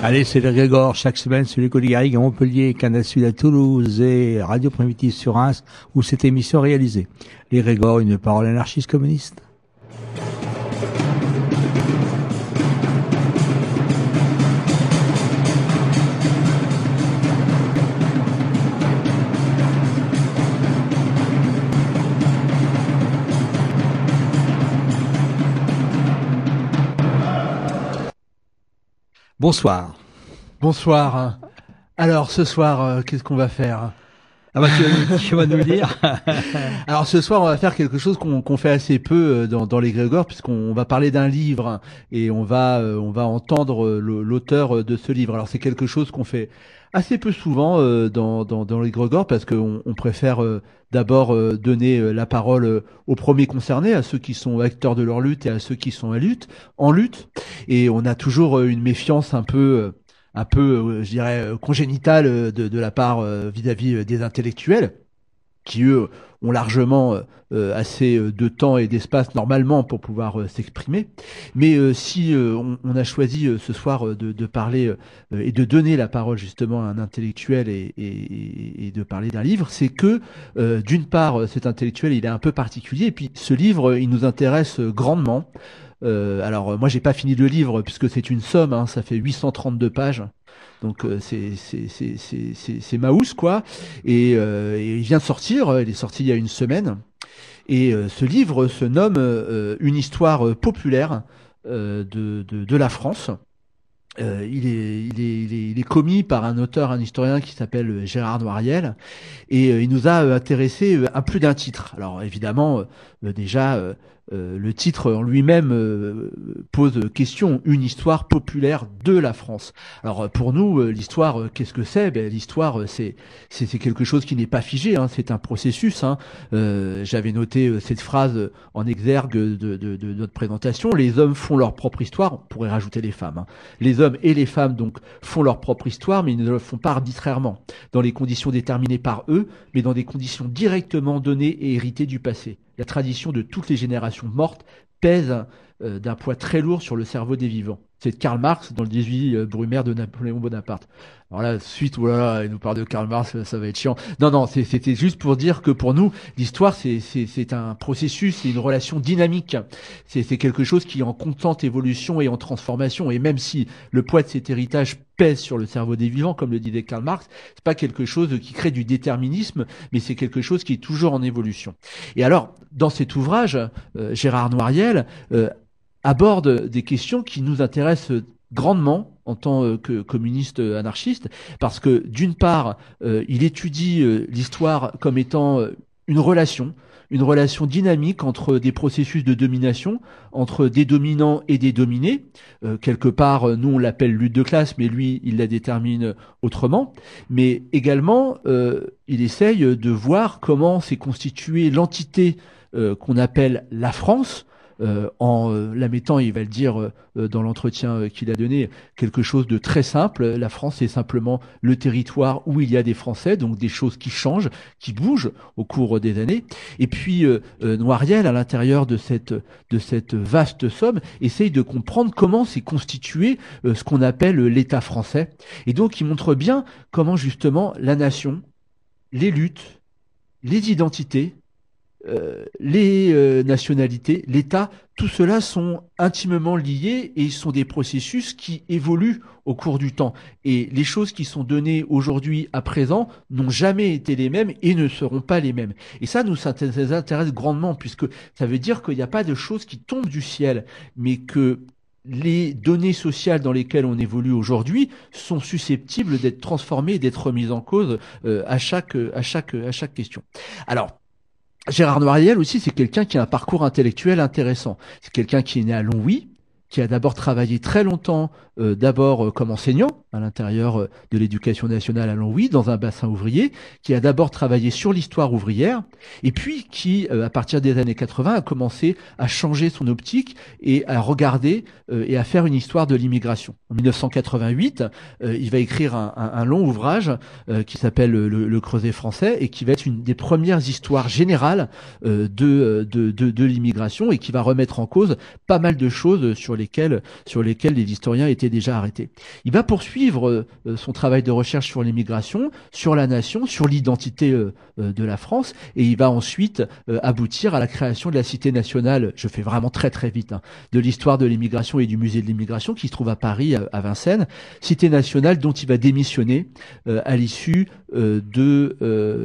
Allez, c'est le Grégor, chaque semaine sur l'école Garrigue à Montpellier, Canal Sud à Toulouse et Radio Primitive sur Reims, où cette émission est réalisée. Les Grégor, une parole anarchiste communiste. Bonsoir. Bonsoir. Alors ce soir, euh, qu'est-ce qu'on va faire? Ah bah, tu, tu vas nous le dire. Alors ce soir, on va faire quelque chose qu'on fait assez peu euh, dans, dans les Grégor, puisqu'on va parler d'un livre et on va euh, on va entendre l'auteur de ce livre. Alors c'est quelque chose qu'on fait assez peu souvent euh, dans, dans, dans les Grégor, parce qu'on on préfère euh, d'abord euh, donner euh, la parole euh, aux premiers concernés, à ceux qui sont acteurs de leur lutte et à ceux qui sont à lutte, en lutte. Et on a toujours euh, une méfiance un peu un peu, je dirais, congénitale de, de la part vis-à-vis euh, des intellectuels, qui eux ont largement euh, euh, assez euh, de temps et d'espace normalement pour pouvoir s'exprimer. Mais si on, on a choisi ce soir de, de parler et de donner la parole justement à un intellectuel et, et- et de parler d'un livre, c'est que d'une part cet intellectuel il est un peu particulier et puis ce livre il nous intéresse grandement. Euh, alors moi j'ai pas fini le livre puisque c'est une somme, hein, ça fait 832 pages. Donc euh, c'est Maus quoi et, euh, et il vient de sortir, euh, il est sorti il y a une semaine et euh, ce livre se nomme euh, une histoire populaire de, de la France. Il, est, il, est, il, est, commis par un auteur, un historien qui s'appelle Gérard Noiriel, et il nous a euh, intéressé à plus d'un titre. Alors évidemment, déjà, euh, le titre en lui-même euh, pose question, une histoire populaire de la France. Alors euh, pour nous, l'histoire, qu'est-ce que c'est? Ben, L'histoire, c'est quelque chose qui n'est pas figé, hein, c'est un processus. Hein. J'avais noté cette phrase en exergue de notre présentation, les hommes font leur propre histoire, on pourrait rajouter les femmes. Hein. Les hommes et les femmes donc font leur propre histoire, mais ils ne le font pas arbitrairement, dans les conditions déterminées par eux, mais dans des conditions directement données et héritées du passé. La tradition de toutes les générations mortes pèse euh, d'un poids très lourd sur le cerveau des vivants. C'est de Karl Marx dans le 18 euh, Brumaire de Napoléon Bonaparte. Alors là, suite, voilà, il nous parle de Karl Marx, ça, va être chiant. Non, non, c'était juste pour dire que pour nous, l'histoire, c'est- un processus, c'est une relation dynamique. C'est c'est quelque chose qui est en constante évolution et en transformation. Et même si le poids de cet héritage pèse sur le cerveau des vivants, comme le disait Karl Marx, c'est pas quelque chose qui crée du déterminisme, mais c'est quelque chose qui est toujours en évolution. Et alors, dans cet ouvrage, euh, Gérard Noiriel euh, aborde des questions qui nous intéressent grandement en tant euh, que communiste anarchiste, parce que d'une part, euh, il étudie euh, l'histoire comme étant euh, une relation, une relation dynamique entre des processus de domination, entre des dominants et des dominés. Euh, quelque part, euh, nous on l'appelle lutte de classe, mais lui il la détermine autrement. Mais également, euh, il essaye de voir comment s'est constituée l'entité euh, qu'on appelle la France, euh, en euh, la mettant, il va le dire euh, euh, dans l'entretien euh, qu'il a donné, quelque chose de très simple. La France, c'est simplement le territoire où il y a des Français, donc des choses qui changent, qui bougent au cours des années. Et puis euh, euh, Noiriel, à l'intérieur de cette de cette vaste somme, essaye de comprendre comment s'est constitué euh, ce qu'on appelle l'État français. Et donc, il montre bien comment justement la nation, les luttes, les identités euh, les euh, nationalités, l'État, tout cela sont intimement liés et sont des processus qui évoluent au cours du temps. Et les choses qui sont données aujourd'hui à présent n'ont jamais été les mêmes et ne seront pas les mêmes. Et ça nous intéresse grandement puisque ça veut dire qu'il n'y a pas de choses qui tombent du ciel, mais que les données sociales dans lesquelles on évolue aujourd'hui sont susceptibles d'être transformées et d'être remises en cause euh, à chaque à chaque à chaque question. Alors Gérard Noiriel aussi, c'est quelqu'un qui a un parcours intellectuel intéressant. C'est quelqu'un qui est né à Longwy, qui a d'abord travaillé très longtemps, euh, d'abord euh, comme enseignant à l'intérieur euh, de l'éducation nationale à Longwy, dans un bassin ouvrier, qui a d'abord travaillé sur l'histoire ouvrière, et puis qui, à partir des années 80, a commencé à changer son optique et à regarder et à faire une histoire de l'immigration. En 1988, il va écrire un, un, long ouvrage qui s'appelle le, le, Creuset français et qui va être une des premières histoires générales de, de, de, de l'immigration et qui va remettre en cause pas mal de choses sur lesquels, sur lesquels les historiens étaient déjà arrêtés. Il va poursuivre euh, son travail de recherche sur l'immigration, sur la nation, sur l'identité euh, euh, de la France, et il va ensuite aboutir à la création de la Cité nationale, je fais vraiment très très vite, hein, de l'histoire de l'immigration et du musée de l'immigration qui se trouve à Paris, à, Vincennes, Cité nationale dont il va démissionner à l'issue de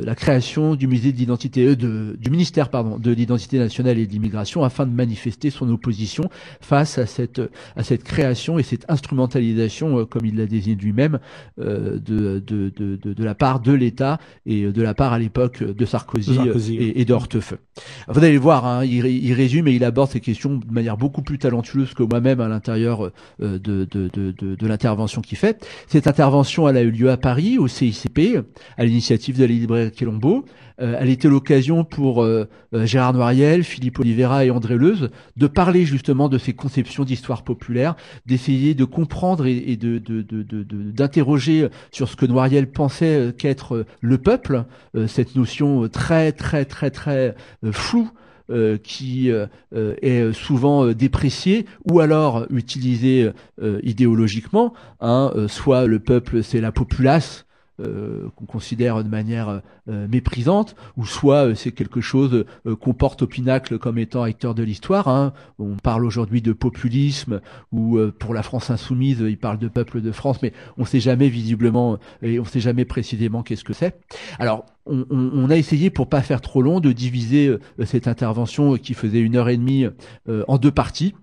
la création du musée d'identité, de, du ministère pardon, de l'identité nationale et de l'immigration afin de manifester son opposition face à cette à cette création et cette instrumentalisation, euh, comme il l'a désigné lui-même, euh, de, de, de, de, la part de l'État et de la part à l'époque de Sarkozy, et, et de Vous allez voir, hein, il, il, résume et il aborde ces questions de manière beaucoup plus talentueuse que moi-même à l'intérieur euh, de, de, de, de, l'intervention qu'il fait. Cette intervention, elle a eu lieu à Paris, au CICP, à l'initiative de la librairie Quilombo. Euh, elle était l'occasion pour euh, euh, Gérard Noiriel, Philippe Oliveira et André Leuze de parler justement de ces conceptions d'histoire populaire, d'essayer de comprendre et, de, d'interroger sur ce que Noiriel pensait qu'être le peuple, cette notion très très très très floue qui est souvent dépréciée ou alors utilisée idéologiquement. Hein, soit le peuple c'est la populace, euh, qu'on considère de manière euh, méprisante, ou soit euh, c'est quelque chose qu'on porte au pinacle comme étant acteur de l'histoire. Hein. On parle aujourd'hui de populisme, ou pour la France insoumise, il parle de peuple de France, mais on sait jamais visiblement et on sait jamais précisément qu'est-ce que c'est. Alors on, on, a essayé, pour pas faire trop long, de diviser cette intervention qui faisait une heure et demie en deux parties.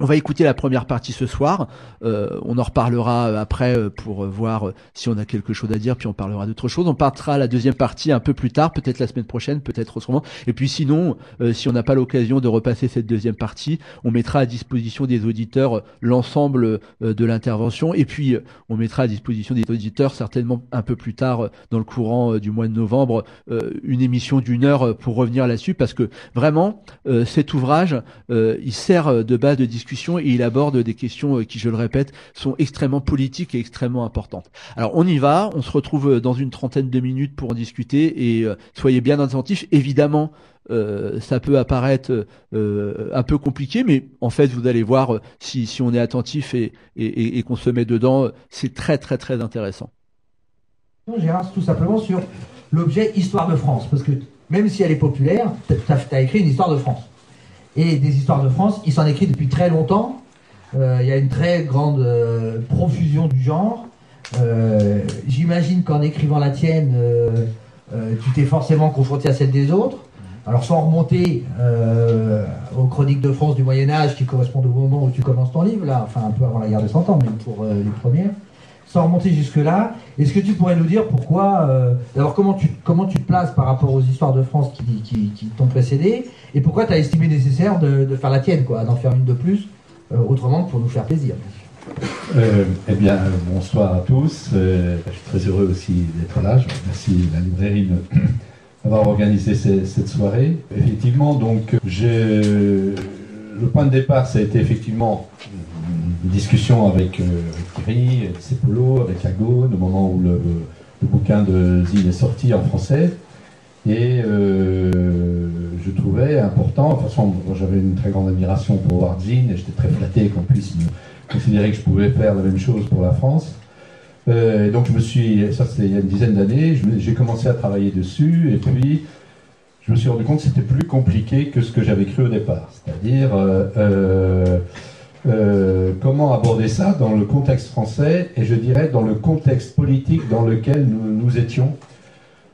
On va écouter la première partie ce soir. Euh, on en reparlera euh, après euh, pour voir si on a quelque chose à dire, puis on parlera d'autre chose. On partira la deuxième partie un peu plus tard, peut-être la semaine prochaine, peut-être autrement. Et puis sinon, si on n'a pas l'occasion de repasser cette deuxième partie, on mettra à disposition des auditeurs l'ensemble de l'intervention. Et puis on mettra à disposition des auditeurs certainement un peu plus tard dans le courant du mois de novembre une émission d'une heure pour revenir là-dessus, parce que vraiment cet ouvrage, il sert de base de discussion et il aborde des questions euh, qui, je le répète, sont extrêmement politiques et extrêmement importantes. Alors on y va, on se retrouve euh, dans une trentaine de minutes pour en discuter et euh, soyez bien attentifs. Évidemment, ça peut apparaître un peu compliqué, mais en fait, vous allez voir si, on est attentif et qu'on se met dedans, c'est très très très intéressant. Gérard, tout simplement sur l'objet Histoire de France, parce que même si elle est populaire, tu as, écrit une histoire de France et des histoires de France. Il s'en écrit depuis très longtemps. Euh, il y a une très grande euh, profusion du genre. Euh, j'imagine qu'en écrivant la tienne, tu t'es forcément confronté à celle des autres. Alors sans remonter aux chroniques de France du Moyen Âge qui correspondent au moment où tu commences ton livre, là, enfin un peu avant la guerre de Cent Ans, mais pour les premières remonter jusque-là, est-ce que tu pourrais nous dire pourquoi, euh, d'abord comment tu, comment tu te places par rapport aux histoires de France qui, qui, t'ont précédé, et pourquoi tu as estimé nécessaire de, faire la tienne, quoi, d'en faire une de plus, euh, autrement que pour nous faire plaisir euh, Eh bien, bonsoir à tous. je suis très heureux aussi d'être là. Je remercie la librairie d'avoir organisé cette soirée. Effectivement, donc, le point de départ, ça a été effectivement une discussion avec, euh, Thierry, avec Cepolo, avec Agone, au moment où le, bouquin de Zine est sorti en français. Et euh, je trouvais important, de toute façon, j'avais une très grande admiration pour Howard Zine et j'étais très flatté qu'on puisse considérer que je pouvais faire la même chose pour la France. Euh, donc je me suis, ça c'était il y a une dizaine d'années, j'ai commencé à travailler dessus et puis je me suis rendu compte que c'était plus compliqué que ce que j'avais cru au départ. C'est-à-dire comment aborder ça dans le contexte français et je dirais dans le contexte politique dans lequel nous, nous étions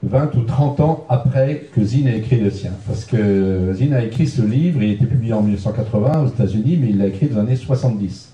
20 ou 30 ans après que Zine ait écrit le sien. Parce que Zine a écrit ce livre, il a été publié en 1980 aux États-Unis, mais il l'a écrit dans les années 70.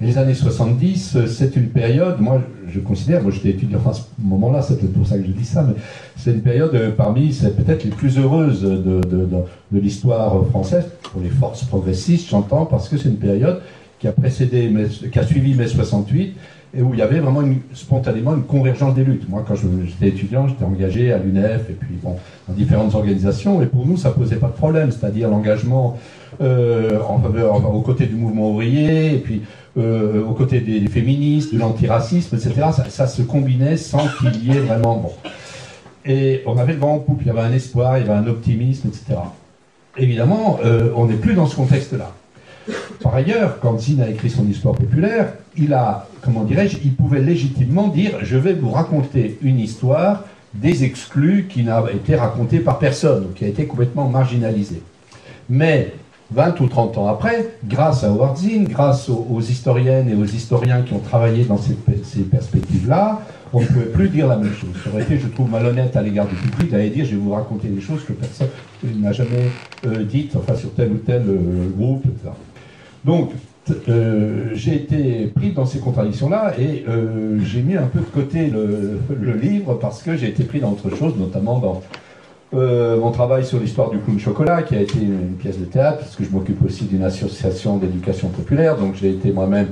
Les années 70, c'est une période, moi je considère, moi j'étais étudiant à ce moment-là, c'est peut-être pour ça que je dis ça, mais c'est une période euh, parmi, c'est peut-être les plus heureuses de, de, de, de l'histoire française, pour les forces progressistes, j'entends, parce que c'est une période qui a précédé, qui a suivi mai 68, et où il y avait vraiment une, spontanément une convergence des luttes. Moi, quand j'étais étudiant, j'étais engagé à l'UNEF et puis bon, dans différentes organisations, et pour nous, ça posait pas de problème, c'est-à-dire l'engagement euh, en faveur, aux côtés du mouvement ouvrier, et puis euh, aux côtés des, féministes, de l'antiracisme, etc. Ça, se combinait sans qu'il y ait vraiment bon. Et on avait le vent en il y avait un espoir, il y avait un optimisme, etc. Évidemment, euh, on n'est plus dans ce contexte-là. Par ailleurs, quand Zine a écrit son histoire populaire, il a, comment dirais-je, il pouvait légitimement dire je vais vous raconter une histoire des exclus qui n'a été racontée par personne, qui a été complètement marginalisée. Mais 20 ou 30 ans après, grâce à Howard Zinn, grâce aux, historiennes et aux historiens qui ont travaillé dans ces, perspectives-là, on ne pouvait plus dire la même chose. Ça aurait été, je trouve, malhonnête à l'égard du public d'aller dire je vais vous raconter des choses que personne n'a jamais euh, dites, enfin sur tel ou tel euh, groupe, etc. Donc, euh, j'ai été pris dans ces contradictions-là et euh, j'ai mis un peu de côté le livre parce que j'ai été pris dans autre chose, notamment dans euh, mon travail sur l'histoire du clown chocolat, qui a été une pièce de théâtre, parce que je m'occupe aussi d'une association d'éducation populaire, donc j'ai été moi-même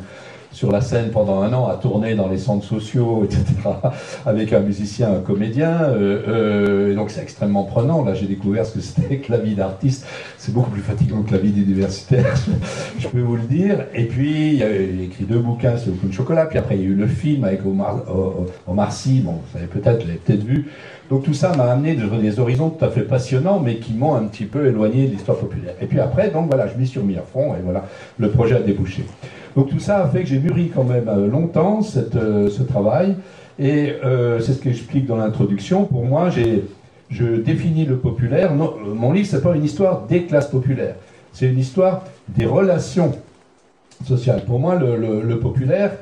sur la scène pendant un an à tourner dans les centres sociaux, etc., avec un musicien, un comédien. Euh, euh, donc c'est extrêmement prenant. Là, j'ai découvert ce que c'était que la vie d'artiste. C'est beaucoup plus fatigant que la vie d'universitaire, je peux vous le dire. Et puis, il a écrit deux bouquins sur le clown chocolat. Puis après, il y a eu le film avec Omar, Omar Sy. Bon, vous savez peut-être, vous l'avez peut-être vu. Donc tout ça m'a amené de des horizons tout à fait passionnants, mais qui m'ont un petit peu éloigné de l'histoire populaire. Et puis après, donc voilà, je m'y suis remis à fond, et voilà, le projet a débouché. Donc tout ça a fait que j'ai mûri quand même longtemps cette, euh, ce travail, et euh, c'est ce que j'explique dans l'introduction. Pour moi, je définis le populaire. Mon livre, c'est pas une histoire des classes populaires, c'est une histoire des relations sociales. Pour moi, le populaire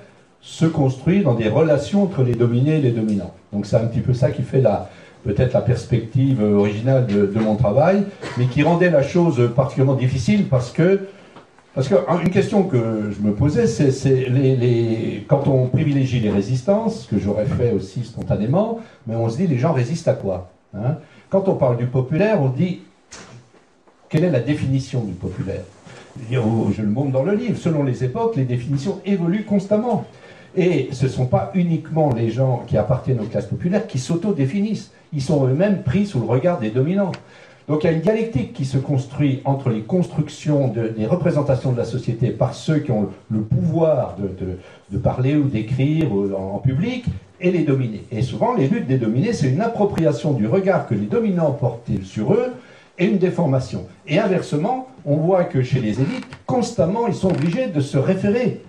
se construit dans des relations entre les dominés et les dominants. Donc c'est un petit peu ça qui fait peut-être la perspective originale de, mon travail, mais qui rendait la chose particulièrement difficile parce que parce qu'une question que je me posais, c'est les, les, quand on privilégie les résistances, ce que j'aurais fait aussi spontanément, mais on se dit les gens résistent à quoi hein? Quand on parle du populaire, on dit quelle est la définition du populaire? Je le montre dans le livre. Selon les époques, les définitions évoluent constamment. Et ce ne sont pas uniquement les gens qui appartiennent aux classes populaires qui s'auto-définissent. Ils sont eux-mêmes pris sous le regard des dominants. Donc il y a une dialectique qui se construit entre les constructions de, des représentations de la société par ceux qui ont le pouvoir de, parler ou d'écrire en, en, public et les dominés. Et souvent les luttes des dominés, c'est une appropriation du regard que les dominants portaient sur eux et une déformation. Et inversement, on voit que chez les élites, constamment, ils sont obligés de se référer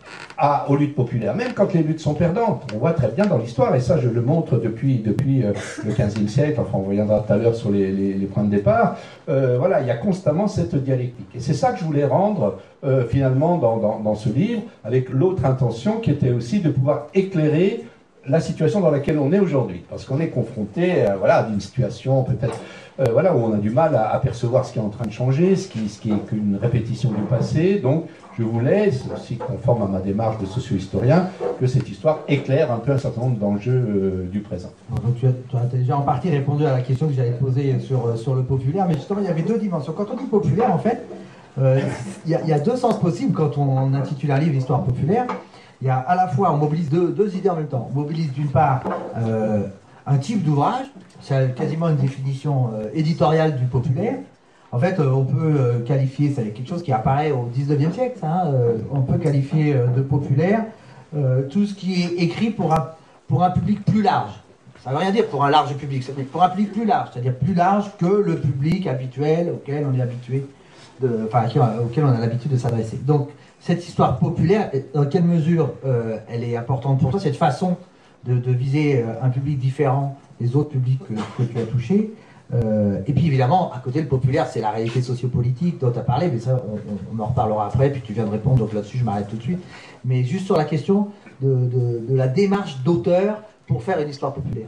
aux luttes populaires, même quand les luttes sont perdantes. On voit très bien dans l'histoire, et ça je le montre depuis, depuis euh, le XVe siècle, enfin on reviendra tout à l'heure sur les, points de départ, euh, voilà, il y a constamment cette dialectique. Et c'est ça que je voulais rendre euh, finalement dans, dans, ce livre, avec l'autre intention qui était aussi de pouvoir éclairer la situation dans laquelle on est aujourd'hui, parce qu'on est confronté voilà, à une situation peut-être euh, voilà, où on a du mal à apercevoir ce qui est en train de changer, ce qui, est qu'une répétition du passé. Donc, je voulais, c'est aussi conforme à ma démarche de socio-historien, que cette histoire éclaire un peu un certain nombre d'enjeux euh, du présent. Donc, tu as, déjà en partie répondu à la question que j'avais posée sur, sur le populaire, mais justement, il y avait deux dimensions. Quand on dit populaire, en fait, euh, il y, a, deux sens possibles quand on intitule un livre Histoire populaire. Il y a à la fois, on mobilise deux, idées en même temps. On mobilise d'une part euh, un type d'ouvrage, c'est quasiment une définition euh, éditoriale du populaire. En fait, euh, on peut euh, qualifier, c'est quelque chose qui apparaît au 19e siècle, hein, on peut qualifier de populaire tout ce qui est écrit pour un, public plus large. Ça ne veut rien dire pour un large public, ça veut dire pour un public plus large, c'est-à-dire plus large que le public habituel auquel on est habitué, enfin, auquel on a l'habitude de s'adresser. Donc, cette histoire populaire, dans quelle mesure elle est importante pour toi, cette façon de, viser un public différent des autres publics que, que tu as touchés Euh, et puis évidemment, à côté, le populaire, c'est la réalité sociopolitique dont tu as parlé, mais ça, on, en reparlera après, puis tu viens de répondre, donc là-dessus, je m'arrête tout de suite. Mais juste sur la question de, la démarche d'auteur pour faire une histoire populaire.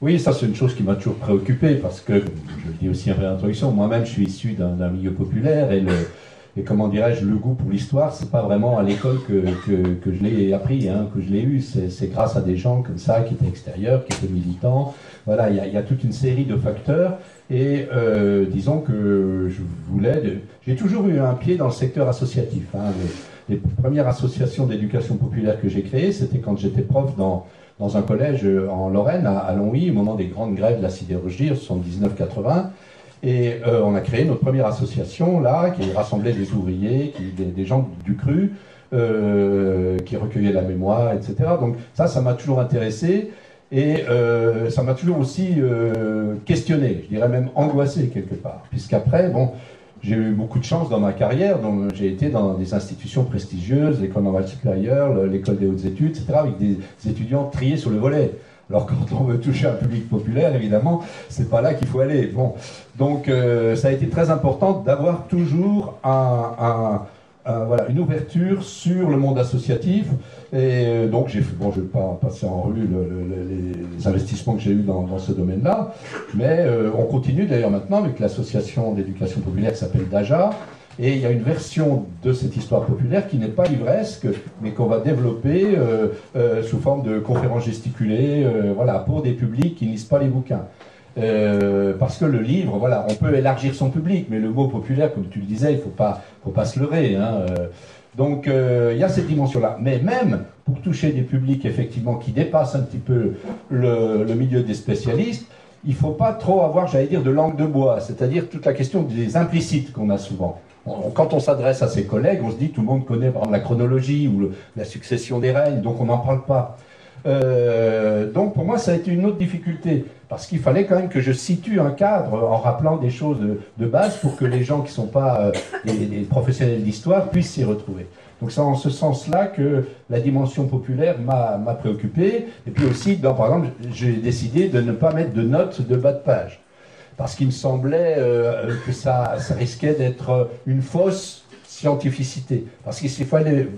Oui, ça c'est une chose qui m'a toujours préoccupé parce que, je le dis aussi en réintroduction, moi-même je suis issu d'un milieu populaire et le, et comment dirais-je, le goût pour l'histoire, c'est pas vraiment à l'école que, que, que, je l'ai appris, hein, que je l'ai eu. C'est grâce à des gens comme ça qui étaient extérieurs, qui étaient militants. Voilà, il y a, y a, toute une série de facteurs. Et euh, disons que je voulais. J'ai toujours eu un pied dans le secteur associatif. Hein. Les, premières associations d'éducation populaire que j'ai créées, c'était quand j'étais prof dans, dans un collège en Lorraine, à, à Longwy, au moment des grandes grèves de la sidérurgie, en 79-80. Et euh, on a créé notre première association là, qui rassemblait des ouvriers, des, gens du cru, euh, qui recueillaient la mémoire, etc. Donc ça, ça m'a toujours intéressé. Et euh, ça m'a toujours aussi questionné, je dirais même angoissé quelque part. Puisqu'après, bon, j'ai eu beaucoup de chance dans ma carrière. Donc j'ai été dans des institutions prestigieuses, l'école normale supérieure, l'école des hautes études, etc., avec des étudiants triés sur le volet. Alors quand on veut toucher un public populaire, évidemment, c'est pas là qu'il faut aller. Bon, donc euh, ça a été très important d'avoir toujours une ouverture sur le monde associatif. Et euh, donc j'ai bon, je vais pas passer en revue les investissements que j'ai eus dans, ce domaine-là, mais euh, on continue d'ailleurs maintenant avec l'association d'éducation populaire qui s'appelle DAJA, et il y a une version de cette histoire populaire qui n'est pas livresque, mais qu'on va développer euh, euh, sous forme de conférences gesticulées, euh, voilà, pour des publics qui ne lisent pas les bouquins. parce que le livre, voilà, on peut élargir son public, mais le mot populaire, comme tu le disais, il ne faut pas, faut pas se leurrer. Hein, donc il y a cette dimension-là. Mais même pour toucher des publics effectivement qui dépassent un petit peu le, le milieu des spécialistes, il ne faut pas trop avoir, j'allais dire, de langue de bois, c'est-à-dire toute la question des implicites qu'on a souvent quand on s'adresse à ses collègues, on se dit tout le monde connaît par la chronologie ou la succession des règnes, donc on n'en parle pas. Euh, donc pour moi, ça a été une autre difficulté, parce qu'il fallait quand même que je situe un cadre en rappelant des choses de, base pour que les gens qui ne sont pas euh, des, professionnels d'histoire puissent s'y retrouver. Donc c'est en ce sens-là que la dimension populaire m'a préoccupé. Et puis aussi, par exemple, j'ai décidé de ne pas mettre de notes de bas de page parce qu'il me semblait euh, que ça, risquait d'être une fausse scientificité. Parce qu'il fallait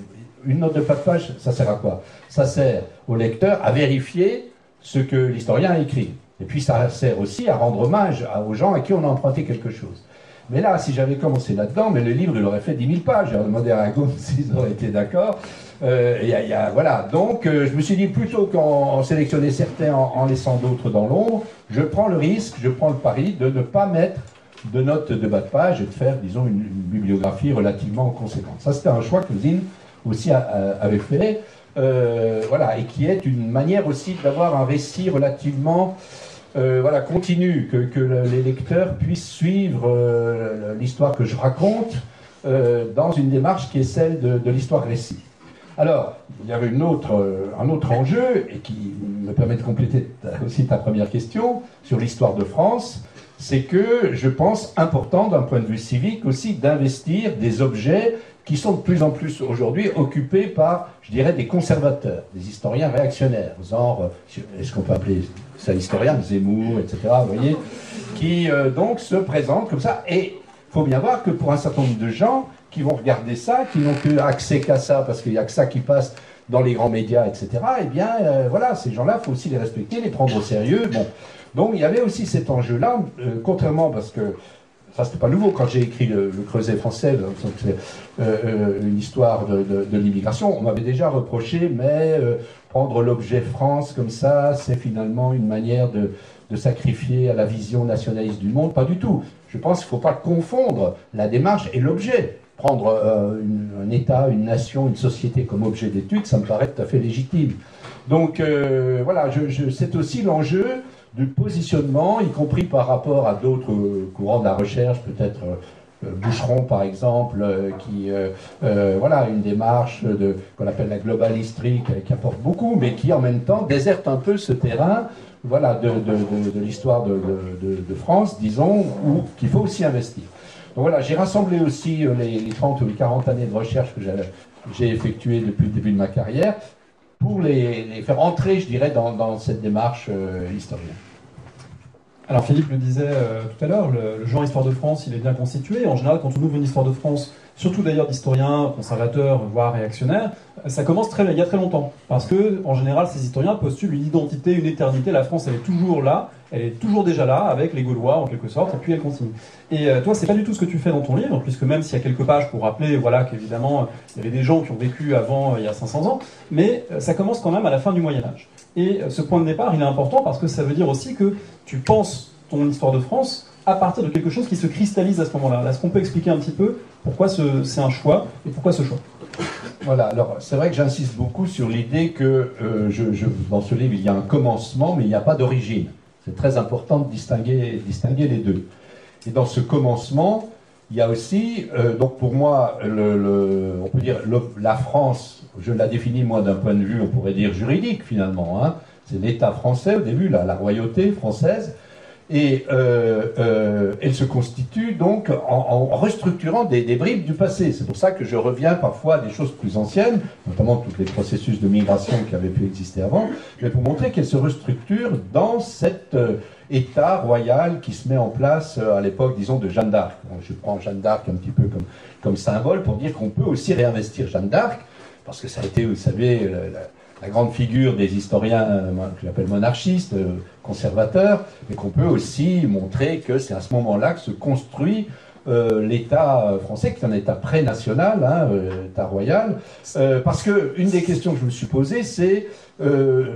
une note de pas de page, ça sert à quoi? Ça sert au lecteur à vérifier ce que l'historien a écrit. Et puis ça sert aussi à rendre hommage aux gens à qui on a emprunté quelque chose. Mais là, si j'avais commencé là-dedans, mais le livre, il aurait fait 10 000 pages. J'ai demandé à Ragon s'ils auraient été d'accord. Euh, voilà. Donc, euh, je me suis dit, plutôt qu'en sélectionner certains en, laissant d'autres dans l'ombre, je prends le risque, je prends le pari de ne pas mettre de notes de bas de page et de faire, disons, une, bibliographie relativement conséquente. Ça, c'était un choix que Zine aussi avait fait. Euh, voilà, et qui est une manière aussi d'avoir un récit relativement voilà, continue, que, les lecteurs puissent suivre l'histoire que je raconte dans une démarche qui est celle de, l'histoire récit. Alors, il y avait autre, un autre enjeu, et qui me permet de compléter aussi ta première question sur l'histoire de France, c'est que je pense important d'un point de vue civique aussi d'investir des objets qui sont de plus en plus aujourd'hui occupés par, je dirais, des conservateurs, des historiens réactionnaires, genre, est-ce qu'on peut appeler ça historien, Zemmour, etc., vous voyez, qui euh, donc se présentent comme ça. Et il faut bien voir que pour un certain nombre de gens qui vont regarder ça, qui n'ont que accès qu'à ça, parce qu'il n'y a que ça qui passe dans les grands médias, etc., eh bien, euh, voilà, ces gens-là, il faut aussi les respecter, les prendre au sérieux. Bon. Donc, il y avait aussi cet enjeu-là, euh, contrairement, parce que ça c'était pas nouveau quand j'ai écrit le, Creuset français, euh, une histoire de, l'immigration, on m'avait déjà reproché, mais prendre l'objet France comme ça, c'est finalement une manière de, sacrifier à la vision nationaliste du monde. Pas du tout. Je pense qu'il ne faut pas confondre la démarche et l'objet. Prendre euh, un État, une nation, une société comme objet d'étude, ça me paraît tout à fait légitime. Donc euh, voilà, c'est aussi l'enjeu du positionnement, y compris par rapport à d'autres courants de la recherche, peut-être euh, Boucheron par exemple, euh, qui euh, voilà une démarche de qu'on appelle la global history qui, apporte beaucoup, mais qui en même temps déserte un peu ce terrain voilà de, l'histoire de, France, disons, où qu'il faut aussi investir. Donc voilà, j'ai rassemblé aussi les, 30 ou les 40 années de recherche que j'ai effectuées depuis le début de ma carrière pour les, faire entrer, je dirais, dans, cette démarche historienne. Alors Philippe le disait euh, tout à l'heure, le, genre Histoire de France, il est bien constitué. En général, quand on ouvre une Histoire de France, surtout d'ailleurs d'historiens conservateurs, voire réactionnaires, ça commence très, il y a très longtemps. Parce que, en général, ces historiens postulent une identité, une éternité. La France, elle est toujours là, elle est toujours déjà là, avec les Gaulois, en quelque sorte, et puis elle continue. Et euh, toi, c'est pas du tout ce que tu fais dans ton livre, puisque même s'il y a quelques pages pour rappeler, voilà, qu'évidemment, il y avait des gens qui ont vécu avant, euh, il y a 500 ans, mais euh, ça commence quand même à la fin du Moyen-Âge. Et ce point de départ, il est important parce que ça veut dire aussi que tu penses ton histoire de France à partir de quelque chose qui se cristallise à ce moment-là. Est-ce qu'on peut expliquer un petit peu pourquoi c'est un choix et pourquoi ce choix? Voilà, alors c'est vrai que j'insiste beaucoup sur l'idée que dans ce livre, il y a un commencement, mais il n'y a pas d'origine. C'est très important de distinguer, les deux. Et dans ce commencement, il y a aussi, euh, donc pour moi, on peut dire la France, je la définis moi d'un point de vue, on pourrait dire juridique finalement. Hein. C'est l'État français au début, la royauté française. Et euh, euh, elle se constitue donc en, restructurant des, des, bribes du passé. C'est pour ça que je reviens parfois à des choses plus anciennes, notamment tous les processus de migration qui avaient pu exister avant, mais pour montrer qu'elle se restructure dans cet euh, État royal qui se met en place à l'époque, disons, de Jeanne d'Arc. je prends Jeanne d'Arc un petit peu comme, symbole pour dire qu'on peut aussi réinvestir Jeanne d'Arc, parce que ça a été, vous savez, la grande figure des historiens euh, que j'appelle monarchistes, euh, conservateurs, mais qu'on peut aussi montrer que c'est à ce moment-là que se construit euh, l'État français, qui est un État pré-national, hein, État royal, parce que une des questions que je me suis posée, c'est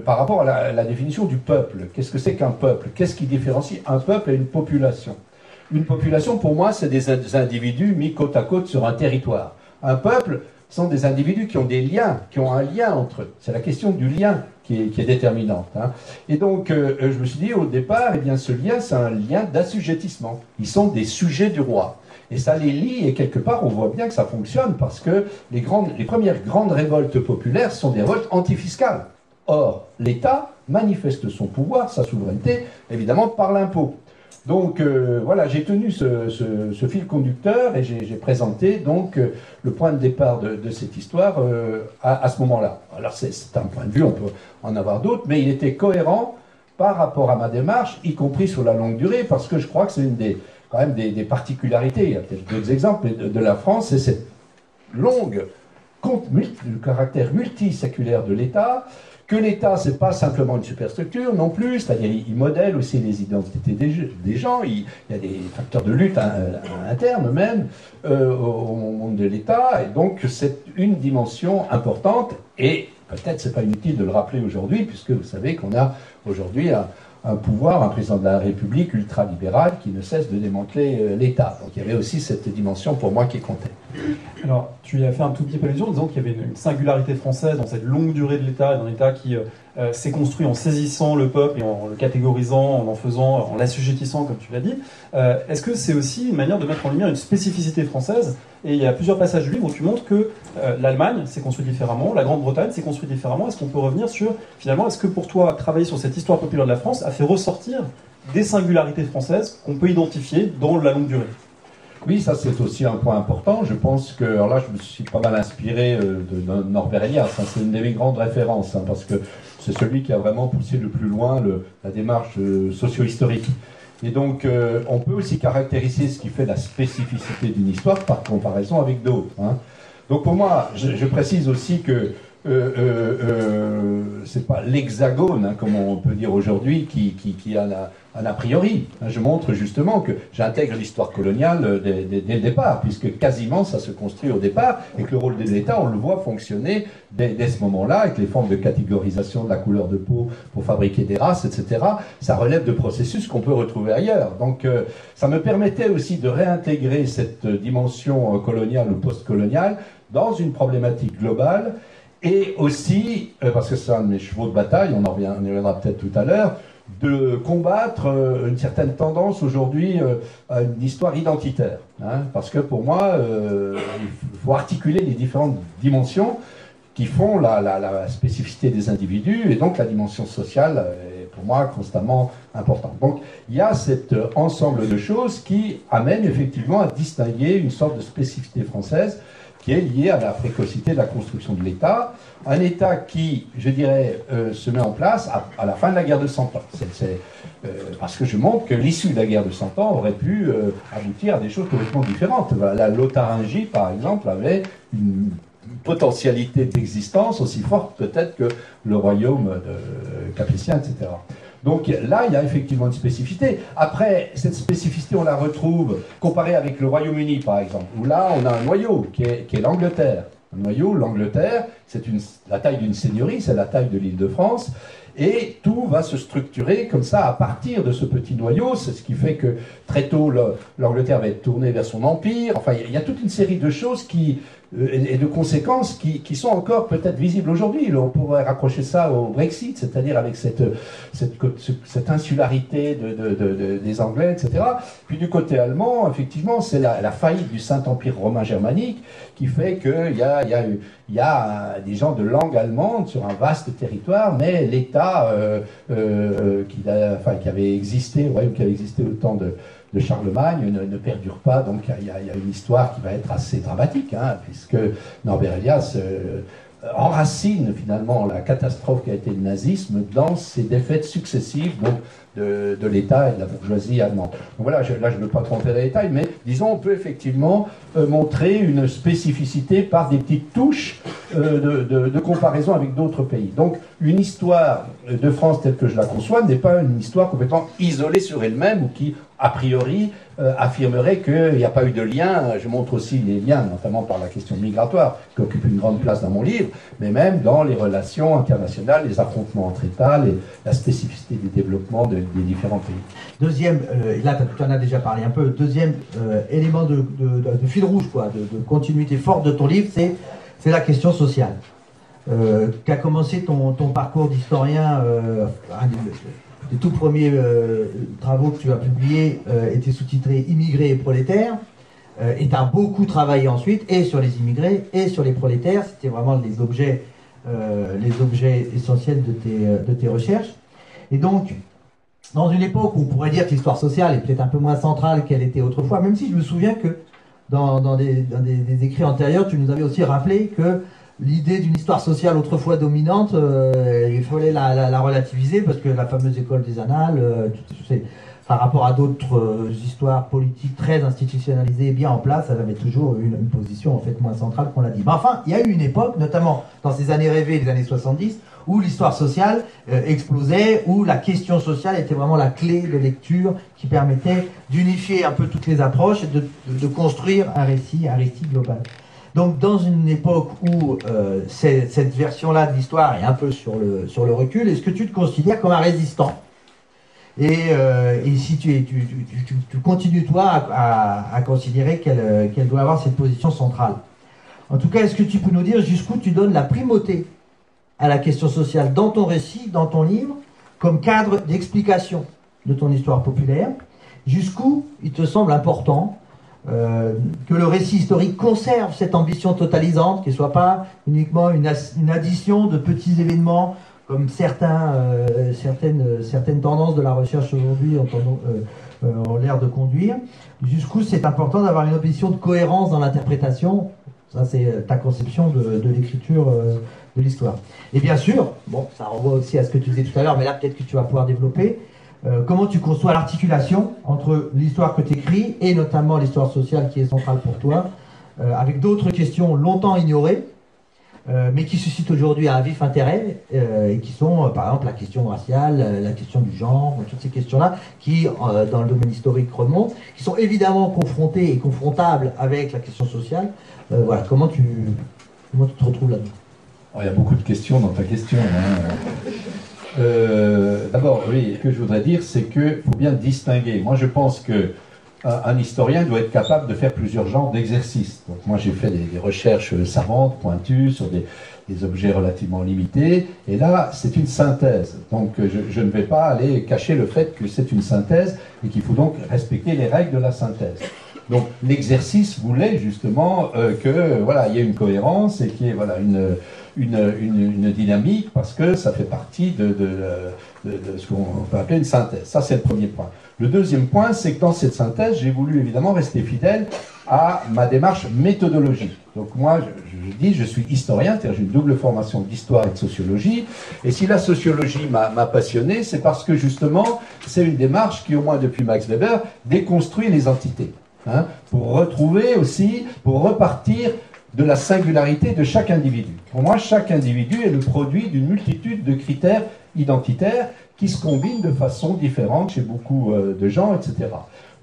par rapport à la, la définition du peuple. Qu'est-ce que c'est qu'un peuple? Qu'est-ce qui différencie un peuple et une population? Une population, pour moi, c'est des individus mis côte à côte sur un territoire. Un peuple, sont des individus qui ont des liens, qui ont un lien entre eux. C'est la question du lien qui est, déterminante. Hein. Et donc, euh, je me suis dit au départ, eh bien, ce lien, c'est un lien d'assujettissement. Ils sont des sujets du roi. Et ça les lie, et quelque part, on voit bien que ça fonctionne, parce que les premières grandes révoltes populaires sont des révoltes antifiscales. Or, l'État manifeste son pouvoir, sa souveraineté, évidemment, par l'impôt. Donc euh, voilà, j'ai tenu ce, fil conducteur et j'ai présenté donc euh, le point de départ de, cette histoire euh, à, ce moment-là. Alors c'est un point de vue, on peut en avoir d'autres, mais il était cohérent par rapport à ma démarche, y compris sur la longue durée, parce que je crois que c'est une des quand même des, particularités. Il y a peut-être d'autres exemples de, la France, c'est cette longue compte, le caractère multiséculaire de l'État que l'État, c'est pas simplement une superstructure non plus, c'est-à-dire il modèle aussi les identités des, gens, il, y a des facteurs de lutte interne même euh, au monde de l'État, et donc c'est une dimension importante, et peut-être c'est pas inutile de le rappeler aujourd'hui, puisque vous savez qu'on a aujourd'hui un, un pouvoir, un président de la République ultralibéral qui ne cesse de démanteler euh, l'État. Donc il y avait aussi cette dimension pour moi qui comptait. Alors, tu y as fait un tout petit peu allusion en disant qu'il y avait une, singularité française dans cette longue durée de l'État, d'un État qui euh, euh, s'est construit en saisissant le peuple et en le catégorisant, en en faisant, en l'assujettissant, comme tu l'as dit. Euh, Est-ce que c'est aussi une manière de mettre en lumière une spécificité française? Et il y a plusieurs passages du livre où tu montres que l'Allemagne s'est construite différemment, la Grande-Bretagne s'est construite différemment. Est-ce qu'on peut revenir sur, finalement, est-ce que pour toi, travailler sur cette histoire populaire de la France a fait ressortir des singularités françaises qu'on peut identifier dans la longue durée? Oui, ça c'est aussi un point important. Je pense que, là, je me suis pas mal inspiré euh, de, Norbert Elias. Hein, c'est une de mes grandes références hein, parce que c'est celui qui a vraiment poussé le plus loin la démarche euh, socio-historique. Et donc, euh, on peut aussi caractériser ce qui fait la spécificité d'une histoire par comparaison avec d'autres. Hein. Donc, pour moi, je, précise aussi que euh, euh, c'est pas l'hexagone, hein, comme on peut dire aujourd'hui, qui, a la, a priori. Je montre justement que j'intègre l'histoire coloniale dès, dès, le départ, puisque quasiment ça se construit au départ, et que le rôle des États, on le voit fonctionner dès, ce moment-là, avec les formes de catégorisation de la couleur de peau pour fabriquer des races, etc. Ça relève de processus qu'on peut retrouver ailleurs. Donc euh, ça me permettait aussi de réintégrer cette dimension coloniale ou post-coloniale dans une problématique globale et aussi, euh, parce que c'est un de mes chevaux de bataille, on en reviendra peut-être tout à l'heure, de combattre euh, une certaine tendance aujourd'hui euh, à une histoire identitaire. Hein, parce que pour moi, il faut articuler les différentes dimensions qui font la, spécificité des individus, et donc la dimension sociale est pour moi constamment importante. Donc il y a cet ensemble de choses qui amènent effectivement à distinguer une sorte de spécificité française qui est lié à la précocité de la construction de l'État. Un État qui, je dirais, euh, se met en place à, la fin de la guerre de Cent Ans. C'est, euh, parce que je montre que l'issue de la guerre de Cent Ans aurait pu euh, aboutir à des choses complètement différentes. La Lotharingie, par exemple, avait une potentialité d'existence aussi forte peut-être que le royaume de Capétien, etc. Donc là, il y a effectivement une spécificité. Après, cette spécificité, on la retrouve comparée avec le Royaume-Uni, par exemple, où là, on a un noyau qui est, l'Angleterre. Un noyau, l'Angleterre, c'est la taille d'une seigneurie, c'est la taille de l'île de France. Et tout va se structurer comme ça à partir de ce petit noyau. C'est ce qui fait que très tôt, l'Angleterre va être tournée vers son empire. Enfin, il y a toute une série de choses qui, et de conséquences qui, qui sont encore peut-être visibles aujourd'hui. On pourrait raccrocher ça au Brexit, c'est-à-dire avec cette, cette, cette insularité de, de, de, des Anglais, etc. Puis du côté allemand, effectivement, c'est la, la, faillite du Saint-Empire romain germanique qui fait qu'il y a, y, a, y a des gens de langue allemande sur un vaste territoire, mais l'État euh, euh, qui, enfin, qui avait existé, ouais, qui avait existé au temps de de Charlemagne ne, perdure pas. Donc il y, a une histoire qui va être assez dramatique, hein, puisque Norbert Elias euh, enracine finalement la catastrophe qui a été le nazisme dans ses défaites successives donc, de, l'État et de la bourgeoisie allemande. Donc voilà, là je ne veux pas trop entrer dans les détails, mais disons on peut effectivement euh, montrer une spécificité par des petites touches euh, de, de, comparaison avec d'autres pays. Donc une histoire de France telle que je la conçois n'est pas une histoire complètement isolée sur elle-même ou qui a priori, euh, affirmerait qu'il n'y a pas eu de lien. Je montre aussi les liens, notamment par la question migratoire, qui occupe une grande place dans mon livre, mais même dans les relations internationales, les affrontements entre États, la spécificité du développement des différents pays. Deuxième, euh, là tu en as déjà parlé un peu, deuxième euh, élément de, fil rouge, quoi, de, continuité forte de ton livre, c'est la question sociale. tu as commencé ton, ton parcours d'historien, les tout premiers euh, travaux que tu as publiés euh, étaient sous-titrés Immigrés et prolétaires. Euh, et tu as beaucoup travaillé ensuite, et sur les immigrés, et sur les prolétaires. C'était vraiment les objets, les objets essentiels de tes, de tes recherches. Et donc, dans une époque où on pourrait dire que l'histoire sociale est peut-être un peu moins centrale qu'elle était autrefois, même si je me souviens que dans, dans, des, dans des, écrits antérieurs, tu nous avais aussi rappelé que l'idée d'une histoire sociale autrefois dominante, euh, il fallait la, relativiser parce que la fameuse école des annales, euh, par rapport à d'autres euh, histoires politiques très institutionnalisées et bien en place, elle avait toujours une, une position en fait moins centrale qu'on l'a dit. Mais enfin, il y a eu une époque, notamment dans ces années rêvées des années 70, où l'histoire sociale explosait, où la question sociale était vraiment la clé de lecture qui permettait d'unifier un peu toutes les approches et de, de construire un récit, un récit global. Donc dans une époque où euh, cette version-là de l'histoire est un peu sur le, sur le recul, est-ce que tu te considères comme un résistant? Et, euh, si tu, tu, continues toi à, considérer qu'elle doit avoir cette position centrale? En tout cas, est-ce que tu peux nous dire jusqu'où tu donnes la primauté à la question sociale dans ton récit, dans ton livre, comme cadre d'explication de ton histoire populaire? Jusqu'où il te semble important euh, que le récit historique conserve cette ambition totalisante, qu'il ne soit pas uniquement une, addition de petits événements comme euh, certaines, certaines tendances de la recherche aujourd'hui ont, euh, l'air de conduire. Jusqu'où c'est important d'avoir une ambition de cohérence dans l'interprétation. Ça, c'est ta conception de l'écriture de l'histoire. Et bien sûr, bon, ça renvoie aussi à ce que tu disais tout à l'heure, mais là peut-être que tu vas pouvoir développer, euh, comment tu conçois l'articulation entre l'histoire que tu écris et notamment l'histoire sociale qui est centrale pour toi, euh, avec d'autres questions longtemps ignorées, euh, mais qui suscitent aujourd'hui un vif intérêt, et qui sont par exemple la question raciale, la question du genre, toutes ces questions-là, qui dans le domaine historique remontent, qui sont évidemment confrontées et confrontables avec la question sociale. voilà, comment tu, te retrouves là-dedans? Il y a beaucoup de questions dans ta question. Hein. Euh, d'abord, oui, ce que je voudrais dire, c'est qu'il faut bien distinguer. Moi, je pense que un, historien doit être capable de faire plusieurs genres d'exercices. Donc, moi, j'ai fait des, recherches savantes, pointues, sur des, objets relativement limités. Et là, c'est une synthèse. Donc, je, ne vais pas aller cacher le fait que c'est une synthèse et qu'il faut donc respecter les règles de la synthèse. Donc, l'exercice voulait justement euh, que voilà, il y ait une cohérence et qu'il y ait voilà une une, dynamique parce que ça fait partie de, ce qu'on peut appeler une synthèse. Ça, c'est le premier point. Le deuxième point, c'est que dans cette synthèse, j'ai voulu évidemment rester fidèle à ma démarche méthodologique. Donc moi, je, dis, je suis historien, c'est-à-dire j'ai une double formation d'histoire et de sociologie. Et si la sociologie m'a m'a passionné, c'est parce que justement, c'est une démarche qui, au moins depuis Max Weber, déconstruit les entités. hein, pour retrouver aussi, pour repartir de la singularité de chaque individu. Pour moi, chaque individu est le produit d'une multitude de critères identitaires qui se combinent de façon différente chez beaucoup euh, de gens, etc.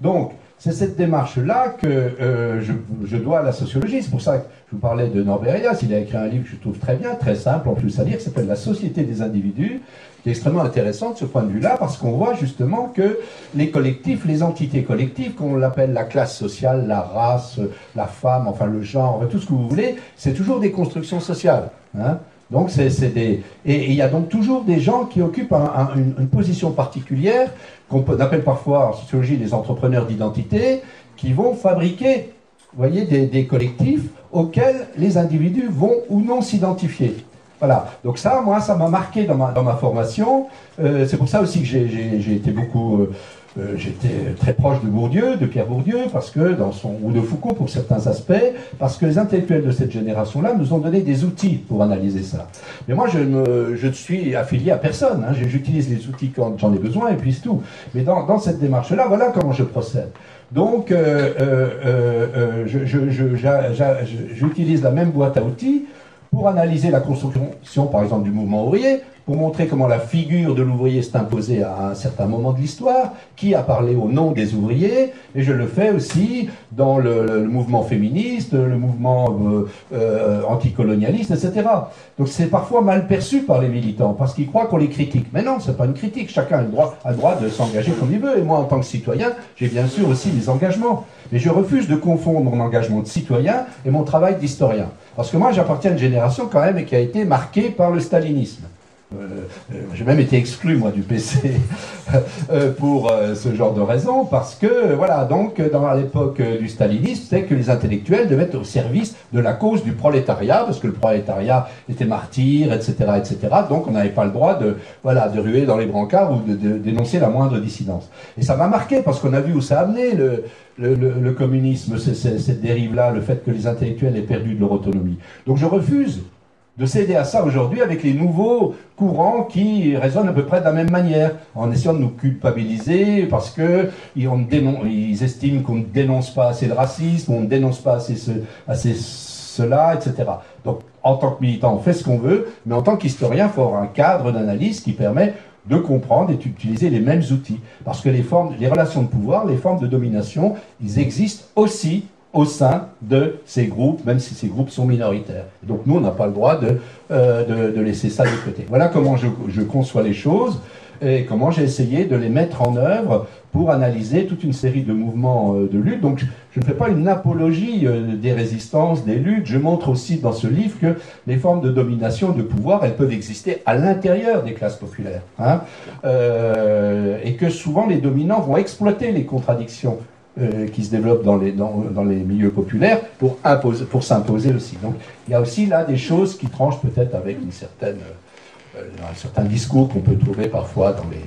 Donc, c'est cette démarche-là que euh, je, je dois à la sociologie. C'est pour ça que je vous parlais de Norbert Elias. Il a écrit un livre que je trouve très bien, très simple en plus à lire, qui s'appelle La société des individus, qui est extrêmement intéressant de ce point de vue-là, parce qu'on voit justement que les collectifs, les entités collectives, qu'on l'appelle la classe sociale, la race, la femme, enfin le genre, tout ce que vous voulez, c'est toujours des constructions sociales. hein. Donc des et il y a donc toujours des gens qui occupent un- un- une, position particulière qu'on appelle parfois en sociologie les entrepreneurs d'identité qui vont fabriquer, voyez, des, des collectifs auxquels les individus vont ou non s'identifier. Voilà. Donc ça, moi, ça m'a marqué dans ma, dans ma formation. Euh, c'est pour ça aussi que j'ai- été beaucoup, euh, euh, j'étais très proche de Bourdieu, de Pierre Bourdieu, parce que dans son ou de Foucault pour certains aspects, parce que les intellectuels de cette génération-là nous ont donné des outils pour analyser ça. Mais moi, je ne je suis affilié à personne. hein. J'utilise les outils quand j'en ai besoin et puis c'est tout. Mais dans, dans cette démarche-là, voilà comment je procède. Donc, euh, euh, euh, je- je- j'utilise la même boîte à outils pour analyser la construction, par exemple, du mouvement ouvrier, pour montrer comment la figure de l'ouvrier s'est imposée à un certain moment de l'histoire, qui a parlé au nom des ouvriers, et je le fais aussi dans le, mouvement féministe, le mouvement euh, euh, anticolonialiste, etc. Donc c'est parfois mal perçu par les militants, parce qu'ils croient qu'on les critique. Mais non, c'est pas une critique, chacun a le droit, a le droit de s'engager comme il veut, et moi, en tant que citoyen, j'ai bien sûr aussi mes engagements. Mais je refuse de confondre mon engagement de citoyen et mon travail d'historien. Parce que moi, j'appartiens à une génération quand même qui a été marquée par le stalinisme. Euh, euh, J'ai même été exclu, moi, du PC euh, pour ce genre de raison, parce que, voilà, donc, dans l'époque du stalinisme, c'est que les intellectuels devaient être au service de la cause du prolétariat, parce que le prolétariat était martyr, etc., etc. Donc, on n'avait pas le droit de, voilà, de ruer dans les brancards ou de, de dénoncer la moindre dissidence. Et ça m'a marqué, parce qu'on a vu où ça a amené le, le, le- le communisme, cette dérive-là, le fait que les intellectuels aient perdu de leur autonomie. Donc, je refuse de céder à ça aujourd'hui avec les nouveaux courants qui résonnent à peu près de la même manière, en essayant de nous culpabiliser parce que ils estiment qu'on ne dénonce pas assez le racisme, on ne dénonce pas assez, ce, assez cela, etc. Donc, en tant que militant, on fait ce qu'on veut, mais en tant qu'historien, il faut avoir un cadre d'analyse qui permet de comprendre et d'utiliser les mêmes outils. Parce que les formes, les relations de pouvoir, les formes de domination, ils existent aussi au sein de ces groupes, même si ces groupes sont minoritaires. Donc nous, on n'a pas le droit de, euh, de, laisser ça de côté. Voilà comment je, conçois les choses et comment j'ai essayé de les mettre en œuvre pour analyser toute une série de mouvements euh, de lutte. Donc je, ne fais pas une apologie euh, des résistances, des luttes. Je montre aussi dans ce livre que les formes de domination, de pouvoir, elles peuvent exister à l'intérieur des classes populaires. hein. Et que souvent les dominants vont exploiter les contradictions euh, qui se développent dans les, dans, les milieux populaires pour, imposer, pour s'imposer aussi. Donc il y a aussi là des choses qui tranchent peut-être avec une certaine, euh, un certain discours qu'on peut trouver parfois dans les,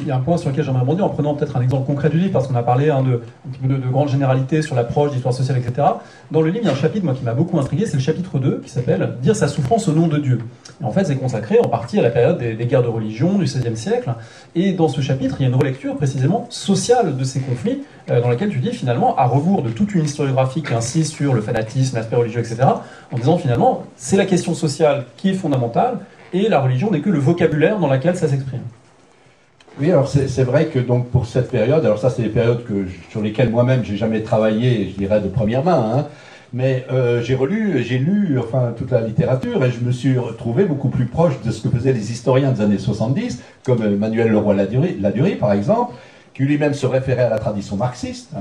Il y a un point sur lequel j'aimerais rebondir en prenant peut-être un exemple concret du livre, parce qu'on a parlé hein, de, un petit peu de, de grandes généralités sur l'approche d'histoire sociale, etc. Dans le livre, il y a un chapitre qui m'a beaucoup intrigué, c'est le chapitre 2, qui s'appelle Dire sa souffrance au nom de Dieu. Et en fait, c'est consacré en partie à la période des, des guerres de religion du XVIe siècle. Et dans ce chapitre, il y a une relecture précisément sociale de ces conflits, euh, dans laquelle tu dis finalement, à rebours de toute une historiographie qui insiste sur le fanatisme, l'aspect religieux, etc., en disant finalement, c'est la question sociale qui est fondamentale, et la religion n'est que le vocabulaire dans lequel ça s'exprime. Oui, alors c'est vrai que donc pour cette période, alors ça c'est des périodes que, sur lesquelles moi-même j'ai jamais travaillé, je dirais de première main, hein, mais euh, j'ai relu, j'ai lu enfin toute la littérature et je me suis retrouvé beaucoup plus proche de ce que faisaient les historiens des années 70, comme Emmanuel Leroy-Ladurie Ladurie, par exemple, qui lui-même se référait à la tradition marxiste, à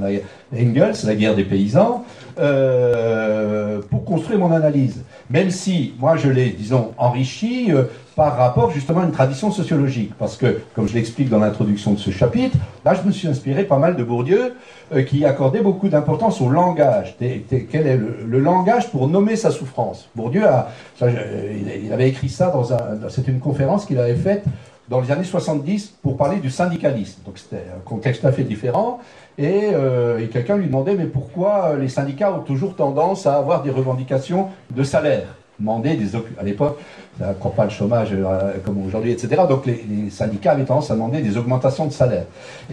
Engels, la guerre des paysans, euh, pour construire mon analyse. Même si moi je l'ai, disons, enrichi euh, par rapport justement à une tradition sociologique. Parce que, comme je l'explique dans l'introduction de ce chapitre, là je me suis inspiré pas mal de Bourdieu, euh, qui accordait beaucoup d'importance au langage. Quel est le, le langage pour nommer sa souffrance? Bourdieu a, ça, je- il, il avait écrit ça dans un, dans- une conférence qu'il avait faite dans les années 70 pour parler du syndicalisme. Donc c'était un contexte tout à fait différent. Et, euh, quelqu'un lui demandait mais pourquoi les syndicats ont toujours tendance à avoir des revendications de salaire? Demander des à l'époque, ça croit pas le chômage euh, comme aujourd'hui, etc. Donc les, syndicats avaient tendance à demander des augmentations de salaire.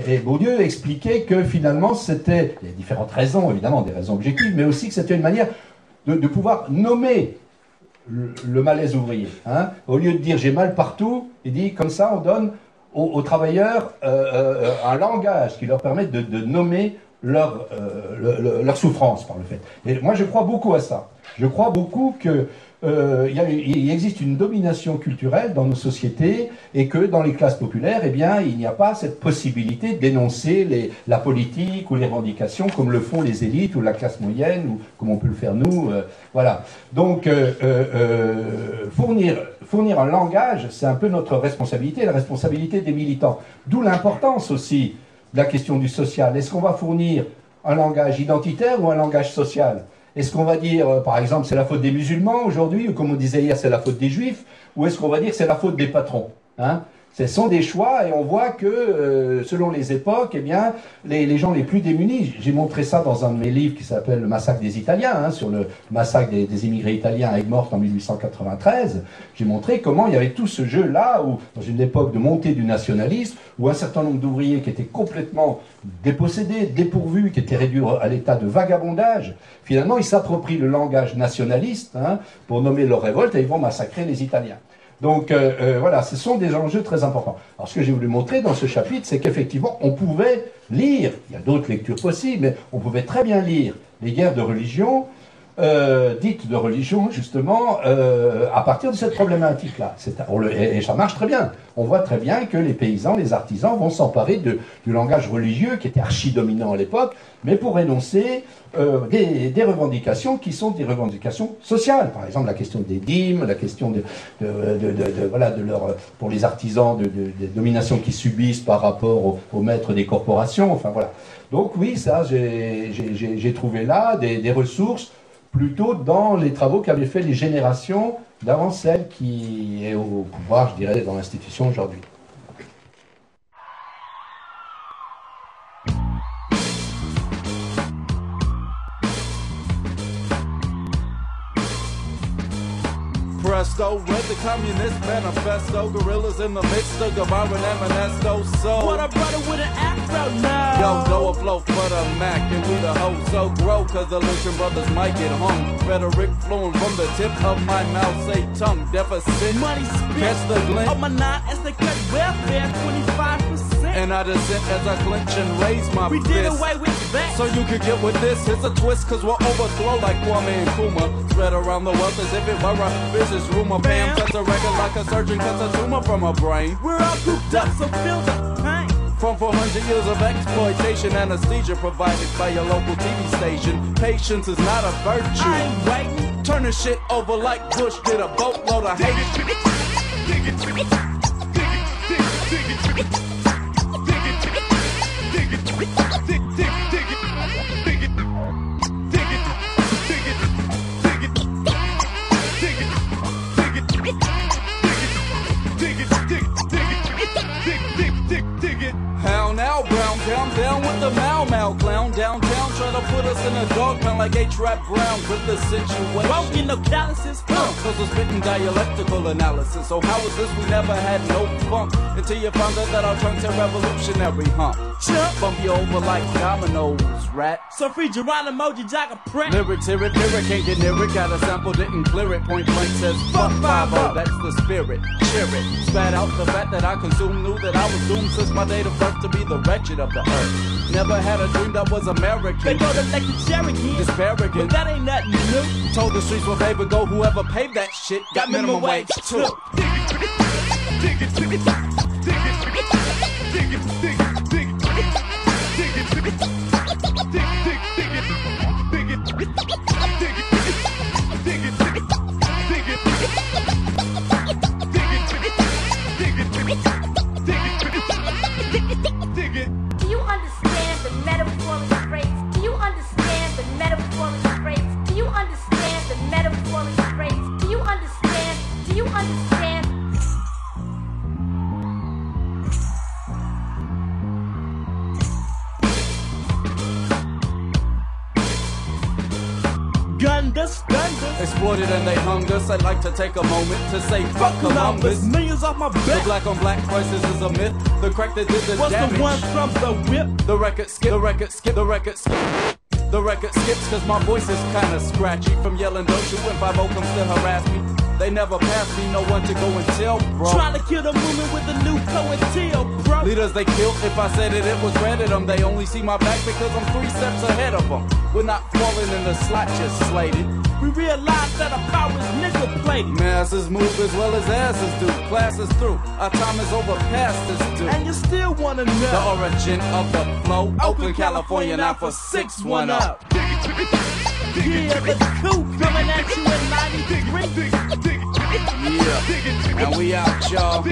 Et Beaulieu expliquait que finalement c'était, il y a différentes raisons évidemment, des raisons objectives, mais aussi que c'était une manière de, de pouvoir nommer le, le malaise ouvrier. Hein. Au lieu de dire j'ai mal partout, il dit comme ça on donne aux, travailleurs euh, euh, un langage qui leur permet de, nommer leur, euh, le, le, leur souffrance par le fait. Et moi je crois beaucoup à ça. Je crois beaucoup que euh, il, existe une domination culturelle dans nos sociétés et que dans les classes populaires, eh bien, il n'y a pas cette possibilité d'énoncer la politique ou les revendications comme le font les élites ou la classe moyenne ou comme on peut le faire nous. Euh, voilà. Donc, euh, fournir, fournir un langage, c'est un peu notre responsabilité, la responsabilité des militants. D'où l'importance aussi de la question du social. Est-ce qu'on va fournir un langage identitaire ou un langage social? Est-ce qu'on va dire, euh, par exemple, c'est la faute des musulmans aujourd'hui, ou comme on disait hier, c'est la faute des juifs, ou est-ce qu'on va dire c'est la faute des patrons hein? Ce sont des choix et on voit que euh, selon les époques, eh bien, les, gens les plus démunis, j'ai montré ça dans un de mes livres qui s'appelle Le massacre des Italiens, hein, sur le massacre des, des immigrés italiens à Aigues-Mortes en 1893, j'ai montré comment il y avait tout ce jeu-là, où dans une époque de montée du nationalisme, où un certain nombre d'ouvriers qui étaient complètement dépossédés, dépourvus, qui étaient réduits à l'état de vagabondage, finalement ils s'approprient le langage nationaliste hein, pour nommer leur révolte et ils vont massacrer les Italiens. Donc euh, euh, voilà, ce sont des enjeux très importants. Alors ce que j'ai voulu montrer dans ce chapitre, c'est qu'effectivement, on pouvait lire, il y a d'autres lectures possibles, mais on pouvait très bien lire les guerres de religion, euh, dites de religion, justement, euh, à partir de cette problématique-là. Et, ça marche très bien. On voit très bien que les paysans, les artisans vont s'emparer de, du langage religieux qui était archi-dominant à l'époque, mais pour énoncer euh, des, revendications qui sont des revendications sociales. Par exemple, la question des dîmes, la question de, de, de voilà, de leur, pour les artisans, de, des dominations qu'ils subissent par rapport aux, maîtres des corporations. Enfin voilà. Donc oui, ça, j'ai trouvé là des ressources plutôt dans les travaux qu'avaient fait les générations d'avant celle qui est au pouvoir, je dirais, dans l'institution aujourd'hui. Presto. Read the Communist Manifesto. Gorillas in the midst of Guevara and Manesto. So, what a brother with an afro now. Yo, go afloat for the Mac and we the hoe so grow. Cause the Lucian brothers might get hung. Rhetoric flowing from the tip of my mouth. Say tongue deficit. Money spit. Catch the glint. On my nine as they cut welfare 25%. And I dissent as I clench and raise my We fist. did away with that. So you could get with this. It's a twist, cause we'll overthrow like Kwame and Kuma. Spread around the wealth as if it were a business rumor. Bam, cuts a record like a surgeon cuts a tumor from a brain. We're all cooped up, so feel the pain. From 400 years of exploitation, anesthesia provided by your local TV station. Patience is not a virtue. I ain't waiting. Turn the shit over like Bush did a boatload of hate. Town, down with the Mau Mau clown downtown, trying to put us in a dog pound like A-Trap Brown with the situation. Get no calluses, huh? Cause we're spitting dialectical analysis. So how is this we never had no funk until you found out that our trunks are revolutionary, huh? Chump. Bump you over like dominoes, rat. So free Geronimo, you jog a print. Lyrics, hear it, lyric, can't get near it. Got a sample, didn't clear it. Point blank says, fuck 5 that's the spirit. Cheer it. Spat out the fact that I consumed, knew that I was doomed since my date of birth to be the wretched of the earth. Never had a dream that was American. They go to like the Cherokee. Disparaging. But that ain't nothing new. Told the streets where they would go, whoever paved that shit got, got minimum, minimum wage too. Dig it, dig it, dig it, dig it, dig it, dig it, dig it, exploited and they hung us. I'd like to take a moment to say fuck Columbus. Millions off my back. The black on black crisis is a myth. The crack that did the What's damage. the one from the whip? The record skip, the record skip, the record skip. The record skips cause my voice is kinda scratchy From yelling don't you when 5 comes to harass me They never pass me, no one to go and tell, bro. Trying to kill the movement with a new Coattail, bro. Leaders they killed, if I said it, it was at them They only see my back because I'm three steps ahead of them We're not falling in the slot, just slated. We realize that our power is nigga plated. Masses move as well as asses do. Class is through, our time is over. Past this due. And you still wanna know. The origin of the flow. Oakland, California, now for 610 Yeah, the coup coming at you in 93. Yeah, and we out, y'all.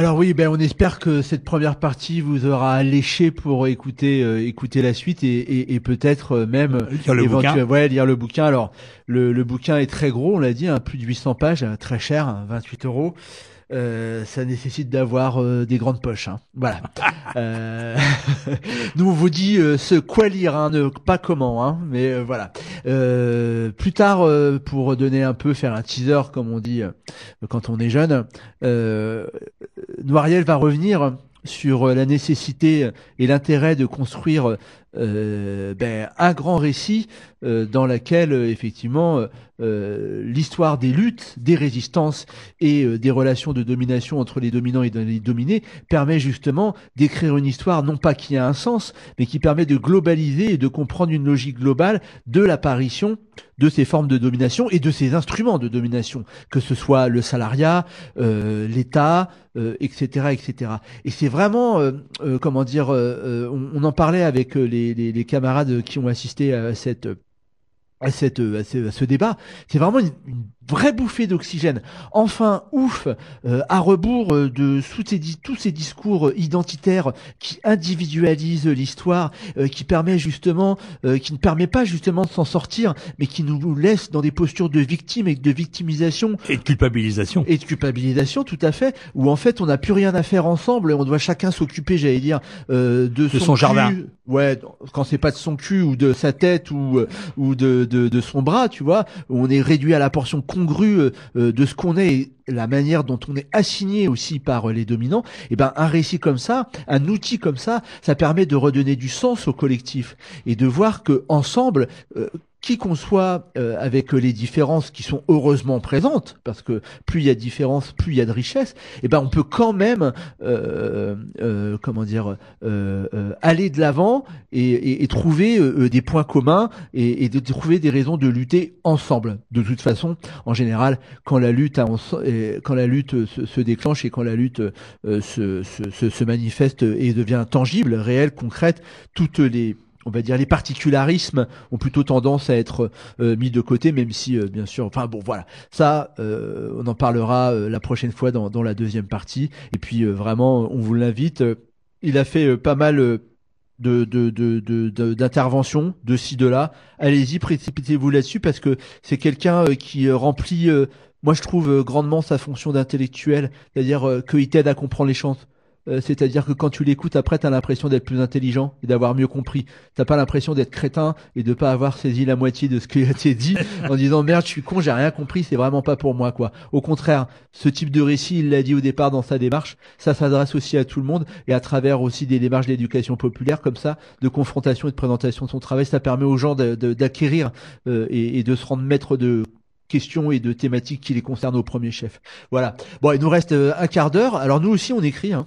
Alors oui, ben on espère que cette première partie vous aura alléché pour écouter euh, écouter la suite et, et, et peut-être euh, même Lire le éventuellement- bouquin. ouais lire le bouquin. Alors le, le bouquin est très gros, on l'a dit, hein, plus de 800 pages, hein, très cher, hein, 28 euros. Euh, ça nécessite d'avoir euh, des grandes poches. Hein. Voilà. Euh, Nous on vous dit euh, ce quoi lire, hein, ne, pas comment, hein, mais euh, voilà. Euh, plus tard, euh, pour donner un peu, faire un teaser comme on dit euh, quand on est jeune, euh, Noiriel va revenir sur euh, la nécessité et l'intérêt de construire euh, ben, un grand récit euh, dans lequel euh, effectivement euh, l'histoire des luttes, des résistances et euh, des relations de domination entre les dominants et les dominés permet justement d'écrire une histoire non pas qui a un sens, mais qui permet de globaliser et de comprendre une logique globale de l'apparition de ces formes de domination et de ces instruments de domination, que ce soit le salariat, euh, l'État, euh, etc., etc. Et c'est vraiment, euh, euh, comment dire, on, on en parlait avec les, les, les camarades qui ont assisté à cette à, cette, à, ce, à ce débat, c'est vraiment une, une vraie bouffée d'oxygène. Enfin, ouf, euh, à rebours euh, de sous ces di- tous ces discours euh, identitaires qui individualisent l'histoire, euh, qui permet justement, euh, qui ne permet pas justement de s'en sortir, mais qui nous laisse dans des postures de victimes et de victimisation Et de culpabilisation. et de culpabilisation, tout à fait, où en fait on n'a plus rien à faire ensemble et on doit chacun s'occuper, j'allais dire, euh, de, son cul. jardin. Ouais, quand c'est pas de son cul ou de sa tête ou euh, ou de, de son bras, tu vois, on est réduit à la portion congrue euh, euh, de ce qu'on est et la manière dont on est assigné aussi par les dominants. Et ben un récit comme ça, un outil comme ça, ça permet de redonner du sens au collectif et de voir que ensemble qui qu'on soit euh, avec les différences qui sont heureusement présentes, parce que plus il y a de différences, plus il y a de richesse, et ben on peut quand même, euh, euh, comment dire, euh, euh, aller de l'avant et, et- et trouver euh, des points communs et, et de trouver des raisons de lutter ensemble. De toute façon, en général, quand la lutte, a- quand la lutte se, se déclenche et quand la lutte se, se- se manifeste et devient tangible, réelle, concrète, toutes les on va dire les particularismes ont plutôt tendance à être euh, mis de côté, même si euh, bien sûr, enfin bon voilà, ça euh, on en parlera la prochaine fois dans, la deuxième partie. Et puis vraiment, on vous l'invite. Il a fait pas mal de d'interventions de ci de là. Allez-y, précipitez-vous là-dessus parce que c'est quelqu'un qui remplit, moi je trouve grandement sa fonction d'intellectuel, c'est-à-dire qu'il t'aide à comprendre les choses. Euh, c'est-à-dire que quand tu l'écoutes après, t'as l'impression d'être plus intelligent et d'avoir mieux compris. T'as pas l'impression d'être crétin et de pas avoir saisi la moitié de ce qui a été dit en disant merde, je suis con, j'ai rien compris, c'est vraiment pas pour moi quoi. Au contraire, ce type de récit, il l'a dit au départ dans sa démarche, ça s'adresse aussi à tout le monde et à travers aussi des démarches d'éducation populaire comme ça, de confrontation et de présentation de son travail, ça permet aux gens d'acquérir euh, et, et de se rendre maître de questions et de thématiques qui les concernent au premier chef. Voilà. Bon, il nous reste euh, un quart d'heure. Alors nous aussi, on écrit. Hein.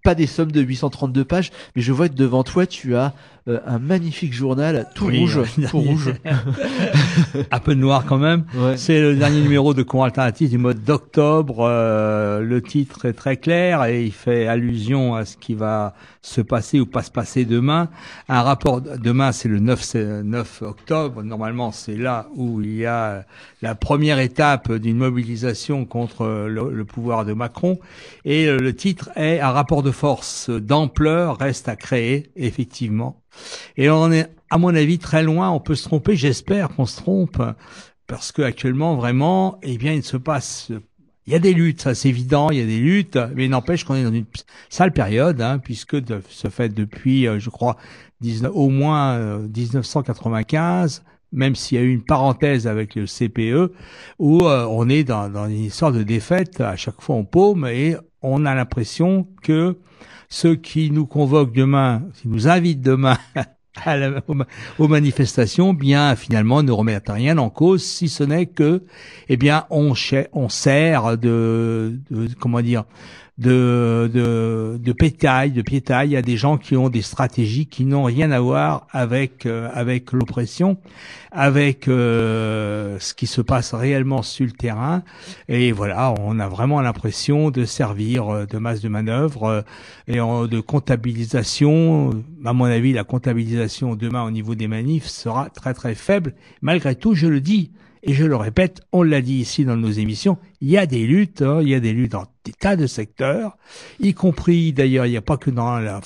pas des sommes de 832 pages, mais je vois que devant toi, tu as euh, un magnifique journal tout Oui, rouge, tout rouge. un peu noir quand même. Ouais. C'est le dernier numéro de Courant Alternatif du mois d'octobre. Euh, le titre est très clair et il fait allusion à ce qui va se passer ou pas se passer demain. Un rapport demain, c'est le 9, c'est 9 octobre. Normalement, c'est là où il y a la première étape d'une mobilisation contre le, le pouvoir de Macron. Et le titre est un rapport de force d'ampleur reste à créer, effectivement. Et on est, à mon avis, très loin. On peut se tromper. J'espère qu'on se trompe parce que actuellement, vraiment, eh bien, il se passe. Il y a des luttes, ça c'est évident. Il y a des luttes, mais n'empêche qu'on est dans une sale période, hein, puisque de ce fait depuis, euh, je crois, 19, au moins euh, 1995. Même s'il y a eu une parenthèse avec le CPE, où euh, on est dans, dans une histoire de défaite, à chaque fois on paume et on a l'impression que ceux qui nous convoquent demain, qui nous invitent demain aux, ma- aux manifestations, bien finalement ne remettent rien en cause, si ce n'est que, eh bien, on sert de, de comment dire, de, de, de pétail, de piétail à des gens qui ont des stratégies qui n'ont rien à voir avec euh, avec l'oppression, avec euh, ce qui se passe réellement sur le terrain. Et voilà, on a vraiment l'impression de servir euh, de masse de manœuvre euh, et de comptabilisation. À mon avis, la comptabilisation demain au niveau des manifs sera très très faible. Malgré tout, je le dis. Et je le répète, on l'a dit ici dans nos émissions, il y a des luttes, hein, il y a des luttes dans des tas de secteurs, y compris d'ailleurs, il n'y a pas que dans la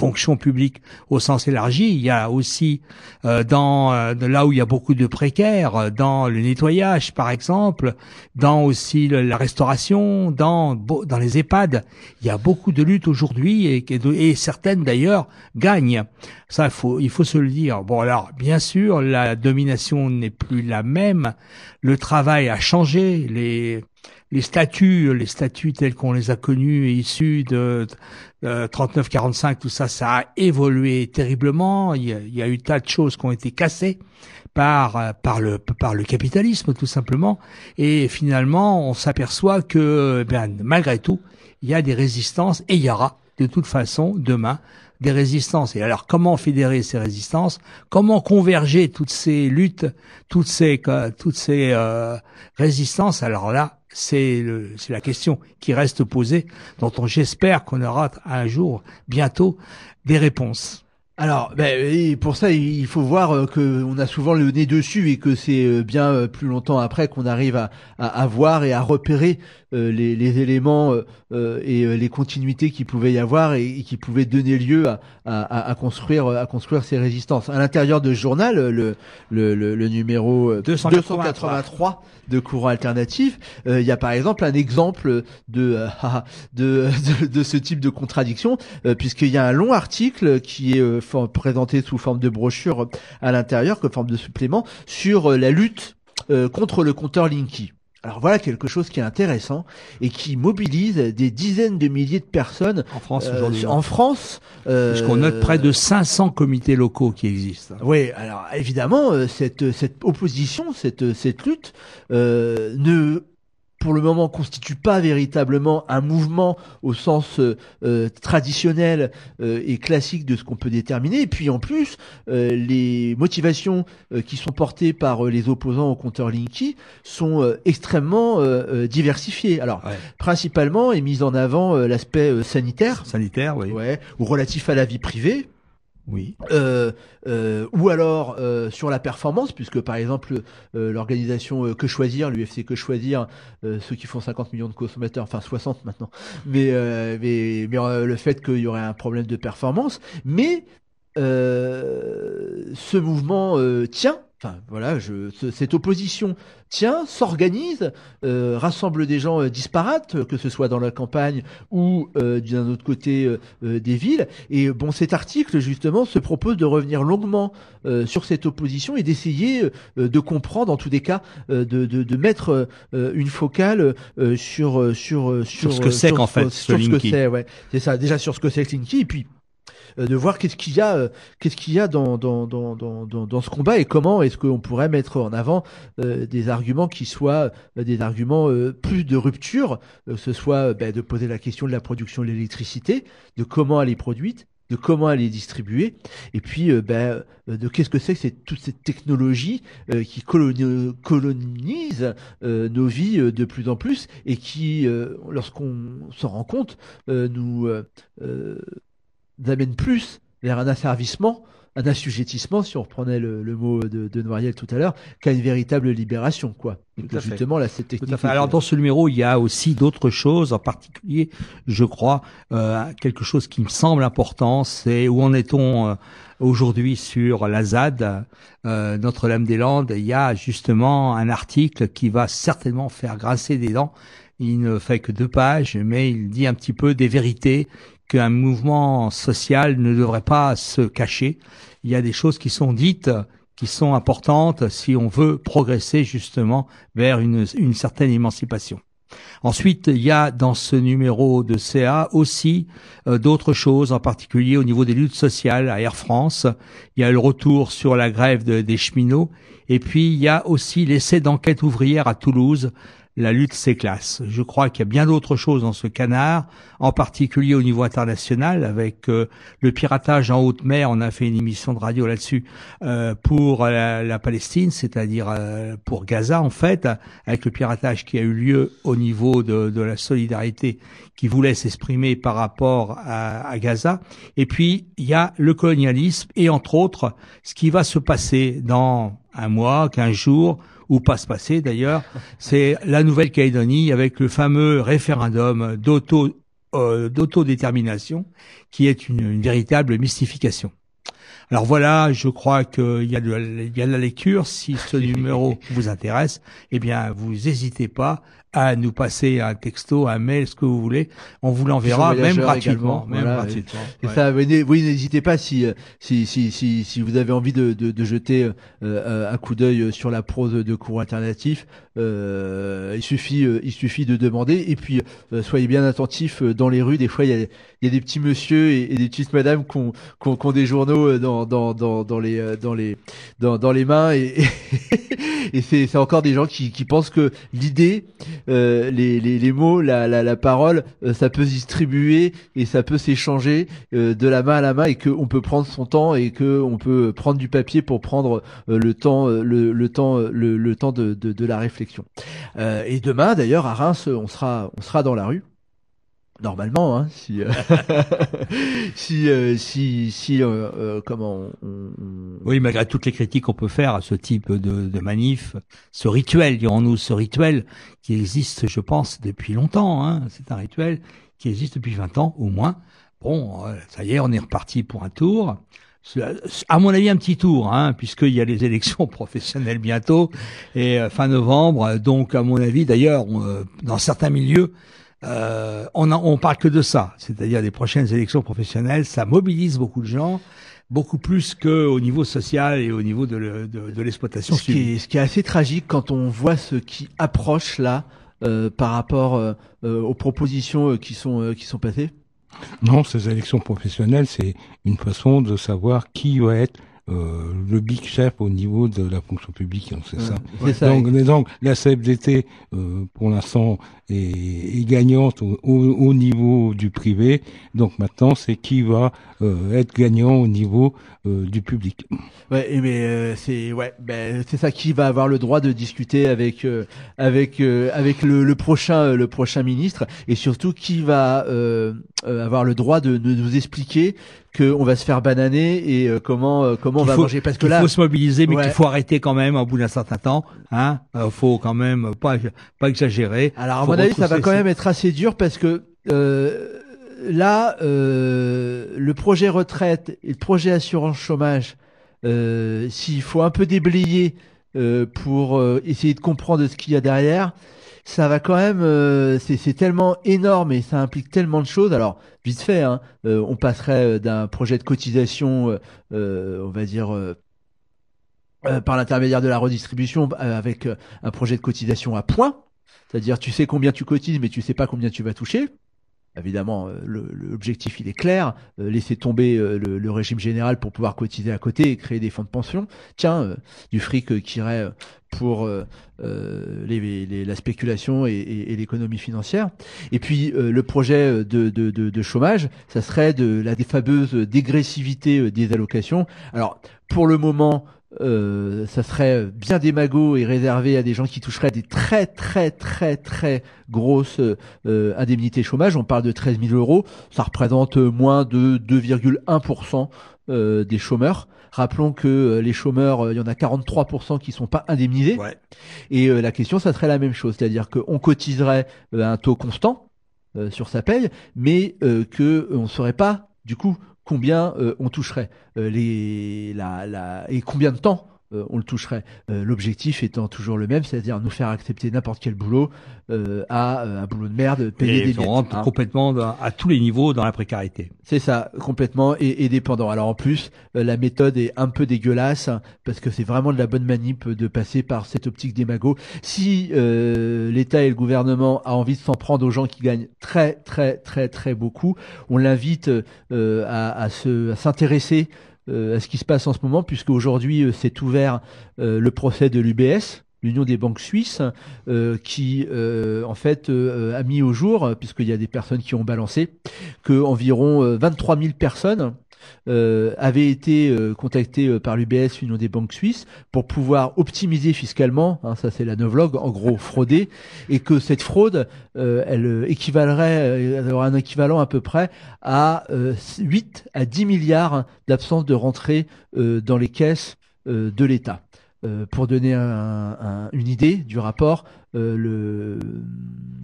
fonction publique au sens élargi, il y a aussi euh, dans euh, là où il y a beaucoup de précaires, euh, dans le nettoyage par exemple, dans aussi la restauration, dans dans les EHPAD, il y a beaucoup de luttes aujourd'hui et, et certaines d'ailleurs gagnent. Ça, il faut, il faut se le dire. Bon, alors, bien sûr, la domination n'est plus la même. Le travail a changé. Les, les statuts, les statuts tels qu'on les a connus et issus de euh, 39-45, tout ça, ça a évolué terriblement. Il y a, il y a eu tas de choses qui ont été cassées par euh, par le par le capitalisme tout simplement. Et finalement, on s'aperçoit que, ben, malgré tout, il y a des résistances et il y aura de toute façon demain des résistances. Et alors, comment fédérer ces résistances? Comment converger toutes ces luttes, toutes ces co- toutes ces euh, résistances? Alors là, c'est la question qui reste posée, dont on j'espère qu'on aura un jour bientôt des réponses. Alors, ben, pour ça, il faut voir euh, que on a souvent le nez dessus et que c'est euh, bien euh, plus longtemps après qu'on arrive à, à, à voir et à repérer les, les éléments euh, euh, et euh, les continuités qui pouvaient y avoir et, et qui pouvaient donner lieu à, à, à- construire à construire ces résistances. À l'intérieur de ce journal, le, le, le, le numéro euh, 283. 283 de courant alternatif, euh, il y a par exemple un exemple de euh, de, de, de ce type de contradiction, euh, puisqu'il y a un long article qui est euh, for- présenté sous forme de brochure à l'intérieur, comme forme de supplément, sur euh, la lutte euh, contre le compteur Linky. Alors voilà quelque chose qui est intéressant et qui mobilise des dizaines de milliers de personnes En France euh, aujourd'hui. en France. euh, Puisqu'on note près de 500 comités locaux qui existent. oui, alors évidemment, euh, cette, cette opposition, cette, cette lutte euh, ne pour le moment constitue pas véritablement un mouvement au sens euh, euh, traditionnel euh, et classique de ce qu'on peut déterminer. Et puis en plus, euh, les motivations euh, qui sont portées par les opposants au compteur Linky sont euh, extrêmement diversifiées. Alors Ouais. principalement est mis en avant l'aspect sanitaire, Sanitaire, oui. ouais, ou relatif à la vie privée. Oui. Euh, euh, ou alors euh, sur la performance, puisque par exemple l'organisation Que Choisir, l'UFC Que Choisir, ceux qui font 50 millions de consommateurs, enfin 60 maintenant, mais le fait qu'il y aurait un problème de performance, mais ce mouvement euh, tient. Enfin voilà, je, ce- cette opposition tient, s'organise, euh, rassemble des gens euh, disparates, que ce soit dans la campagne ou euh, d'un autre côté euh, euh, des villes. Et bon, cet article justement se propose de revenir longuement euh, sur cette opposition et d'essayer euh, de comprendre, en tous des cas, euh, de, de, de mettre euh, une focale euh, sur sur sur ce que c'est qu'en fait, sur ce que c'est. Ouais, c'est ça. Déjà sur ce que c'est Linky, et puis euh, de voir qu'est-ce qu'il y a, euh, qu'est-ce qu'il y a dans dans, dans, dans, dans, ce combat et comment est-ce qu'on pourrait mettre en avant euh, des arguments qui soient euh, des arguments euh, plus de rupture, euh, ce soit euh, ben, de poser la question de la production de l'électricité, de comment elle est produite, de comment elle est distribuée, et puis euh, ben, euh, de qu'est-ce que c'est que toute cette technologie euh, qui coloni- colonise euh, nos vies euh, de plus en plus et qui, euh, lorsqu'on s'en rend compte, euh, euh, euh, nous amène plus vers un asservissement, un assujettissement, si on reprenait le, le mot de, de Noiriel tout à l'heure, qu'à une véritable libération, quoi. Et Tout que à fait. justement, là, cette technique. Tout à fait. Alors dans ce numéro, il y a aussi d'autres choses, en particulier, je crois, euh, quelque chose qui me semble important, c'est où en est-on euh, aujourd'hui sur la ZAD, euh, Notre-Dame-des-Landes. Il y a justement un article qui va certainement faire grincer des dents. Il ne fait que deux pages, mais il dit un petit peu des vérités qu'un mouvement social ne devrait pas se cacher. Il y a des choses qui sont dites qui sont importantes si on veut progresser justement vers une, certaine émancipation. Ensuite, il y a dans ce numéro de CA aussi euh, d'autres choses, en particulier au niveau des luttes sociales à Air France. Il y a le retour sur la grève de- des cheminots. Et puis, il y a aussi l'essai d'enquête ouvrière à Toulouse. La lutte s'éclasse. Je crois qu'il y a bien d'autres choses dans ce canard, en particulier au niveau international, avec euh, le piratage en haute mer. On a fait une émission de radio là-dessus euh, pour la, la Palestine, c'est-à-dire euh, pour Gaza en fait, avec le piratage qui a eu lieu au niveau de, de la solidarité qui voulait s'exprimer par rapport à, à Gaza. Et puis il y a le colonialisme et entre autres ce qui va se passer dans un mois, quinze jours ou pas se passer d'ailleurs, c'est la Nouvelle-Calédonie avec le fameux référendum d'auto euh, d'autodétermination qui est une, une véritable mystification. Alors voilà, je crois qu'il y, a de la- il y a de la lecture. Si ce numéro vous intéresse, eh bien, vous n'hésitez pas à nous passer un texto, un mail, ce que vous voulez. On vous l'enverra, même gratuitement. Même voilà. gratuitement. Et Ouais. ça, oui, n'hésitez pas si, euh, si, si, si, si vous avez envie de, de, de jeter euh, euh, un coup d'œil sur la prose de cours alternatif. Euh, il suffit, euh, il suffit de demander. Et puis, euh, soyez bien attentifs euh, dans les rues. Des fois, il y a, il y a des petits monsieur et, et des petites madames qui ont, qui ont- qui ont des journaux euh, dans, dans, dans, dans les, euh, dans les, dans, dans les mains. Et, et c'est, c'est encore des gens qui, qui pensent que l'idée, euh, les, les, mots, la, la, la parole, euh, ça peut se distribuer et ça peut s'échanger euh, de la main à la main et qu'on peut prendre son temps et que on peut prendre du papier pour prendre le temps, le, le temps, le, temps de, de, la réflexion. Et demain, d'ailleurs, à Reims, on sera, on sera dans la rue. Normalement, hein, si, euh, si, euh, si, si, euh, euh, comment, Oui, malgré toutes les critiques qu'on peut faire à ce type de, de manif, ce rituel, dirons-nous, ce rituel qui existe, je pense, depuis longtemps. Hein, c'est un rituel qui existe depuis 20 ans au moins. Bon, ça y est, on est reparti pour un tour. À mon avis, un petit tour, hein, puisqu'il y a les élections professionnelles bientôt et fin novembre. Donc, à mon avis, d'ailleurs, dans certains milieux, euh, on, en- on parle que de ça, c'est-à-dire des prochaines élections professionnelles. Ça mobilise beaucoup de gens, beaucoup plus que au niveau social et au niveau de, le- de, de l'exploitation Ce qui, est, ce qui est assez tragique quand on voit ce qui approche là euh, par rapport euh, euh, aux propositions euh, qui sont euh, qui sont passées. Non, ces élections professionnelles, c'est une façon de savoir qui va être euh, le big chef au niveau de la fonction publique, hein, c'est Ouais, ça. c'est ça. Donc, la CFDT, euh, pour l'instant, est, est gagnante au, au, au niveau du privé. Donc maintenant, c'est qui va euh, être gagnant au niveau euh, du public. Ouais, et mais euh, c'est ouais, ben c'est ça qui va avoir le droit de discuter avec euh, avec euh, avec le, le prochain euh, le prochain ministre et surtout qui va euh, euh, avoir le droit de, de nous expliquer que on va se faire bananer et euh, comment euh, comment on Il va faut, manger parce que il là faut se mobiliser, mais Ouais. qu'il faut arrêter quand même au bout d'un certain temps. Hein, euh, faut quand même pas pas exagérer. Alors à Faut mon avis, ça va quand même être assez dur parce que euh, là, euh, le projet retraite et le projet assurance chômage, euh, s'il faut un peu déblayer euh, pour euh, essayer de comprendre ce qu'il y a derrière, ça va quand même, euh, c'est tellement énorme et ça implique tellement de choses. Alors vite fait, hein, euh, on passerait euh, d'un projet de cotisation, euh, on va dire. par l'intermédiaire de la redistribution avec un projet de cotisation à points, c'est-à-dire tu sais combien tu cotises mais tu sais pas combien tu vas toucher. évidemment, euh, l'objectif il est clair, euh, laisser tomber euh, le, régime général pour pouvoir cotiser à côté et créer des fonds de pension. Tiens, du fric qui irait pour la spéculation et, l'économie financière. Et puis le projet de, de, chômage, ça serait de la fameuse dégressivité des allocations. Alors pour le moment, euh, ça serait bien démago et réservé à des gens qui toucheraient des très très très très grosses euh, indemnités chômage. On parle de 13 000 euros. Ça représente moins de 2,1% euh, des chômeurs. Rappelons que euh, les chômeurs, euh, il y en a 43% qui sont pas indemnisés. Et la question, ça serait la même chose, c'est-à-dire qu'on cotiserait à un taux constant euh, sur sa paye, mais euh, que on ne saurait pas du coup combien euh, on toucherait euh, les la, la et combien de temps euh, on le toucherait. Euh, L'objectif étant toujours le même, c'est-à-dire nous faire accepter n'importe quel boulot euh, à euh, un boulot de merde, payer Et des rentre hein. complètement dans- à tous les niveaux dans la précarité. C'est ça, complètement et, et dépendant. Alors en plus, euh, la méthode est un peu dégueulasse hein, parce que c'est vraiment de la bonne manip de passer par cette optique démago. Si euh, l'État et le gouvernement a envie de s'en prendre aux gens qui gagnent très très très très beaucoup, on l'invite euh, à, à se à s'intéresser euh, à ce qui se passe en ce moment, puisque aujourd'hui euh, c'est ouvert euh, le procès de l'UBS. L'Union des banques suisses, qui en fait a mis au jour, puisqu'il y a des personnes qui ont balancé, que environ euh, 23 000 personnes euh, avaient été euh, contactées euh, par l'UBS, l'Union des banques suisses, pour pouvoir optimiser fiscalement, hein, ça c'est la novlogue, en gros frauder, et que cette fraude, elle équivalerait, elle aurait un équivalent à peu près à euh, 8 à 10 milliards d'absence de rentrée dans les caisses de l'État. Pour donner un- un- une idée du rapport, le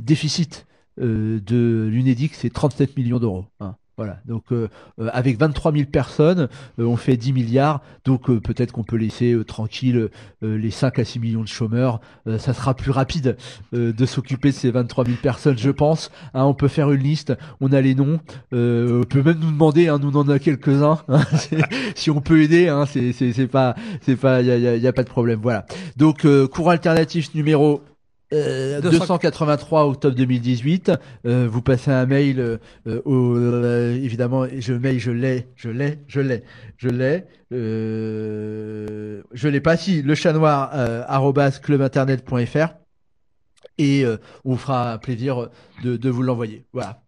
déficit de l'UNEDIC, c'est 37 millions d'euros. hein. Voilà. Donc, euh, euh, avec 23 000 personnes, euh, on fait 10 milliards. Donc, euh, peut-être qu'on peut laisser tranquille les 5 à 6 millions de chômeurs. Ça sera plus rapide de s'occuper de ces 23 000 personnes, je pense. Hein, on peut faire une liste. On a les noms. On peut même nous demander. Hein, nous en a quelques-uns. hein. Si on peut aider, hein, c'est pas c'est pas il y a, a- pas de problème. Voilà. Donc, cours alternatif numéro euh, 283 octobre 2018. Euh, vous passez un mail euh, euh, au, euh, évidemment je mail je l'ai je l'ai je l'ai je l'ai euh, je l'ai pas si le chat noir euh, arobase clubinternet.fr et euh, on vous fera un plaisir de, de vous l'envoyer. Voilà.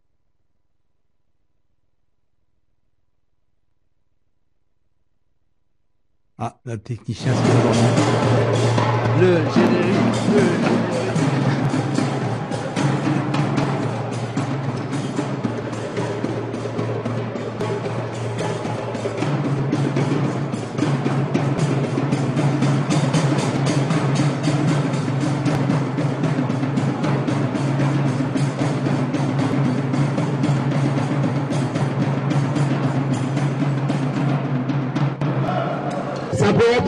Ah, le technicien. Le générique. le-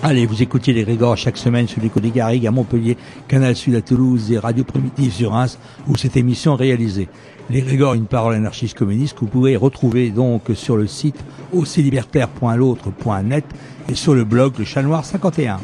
Allez, vous écoutez les Grégor chaque semaine sur l'écho des Garrigues à Montpellier, Canal Sud à Toulouse et Radio Primitive sur Reims, où cette émission est réalisée. Les Grégor, une parole anarchiste communiste que vous pouvez retrouver donc sur le site aussi libertaire.l'autre.net et sur le blog Le Chat Noir 51.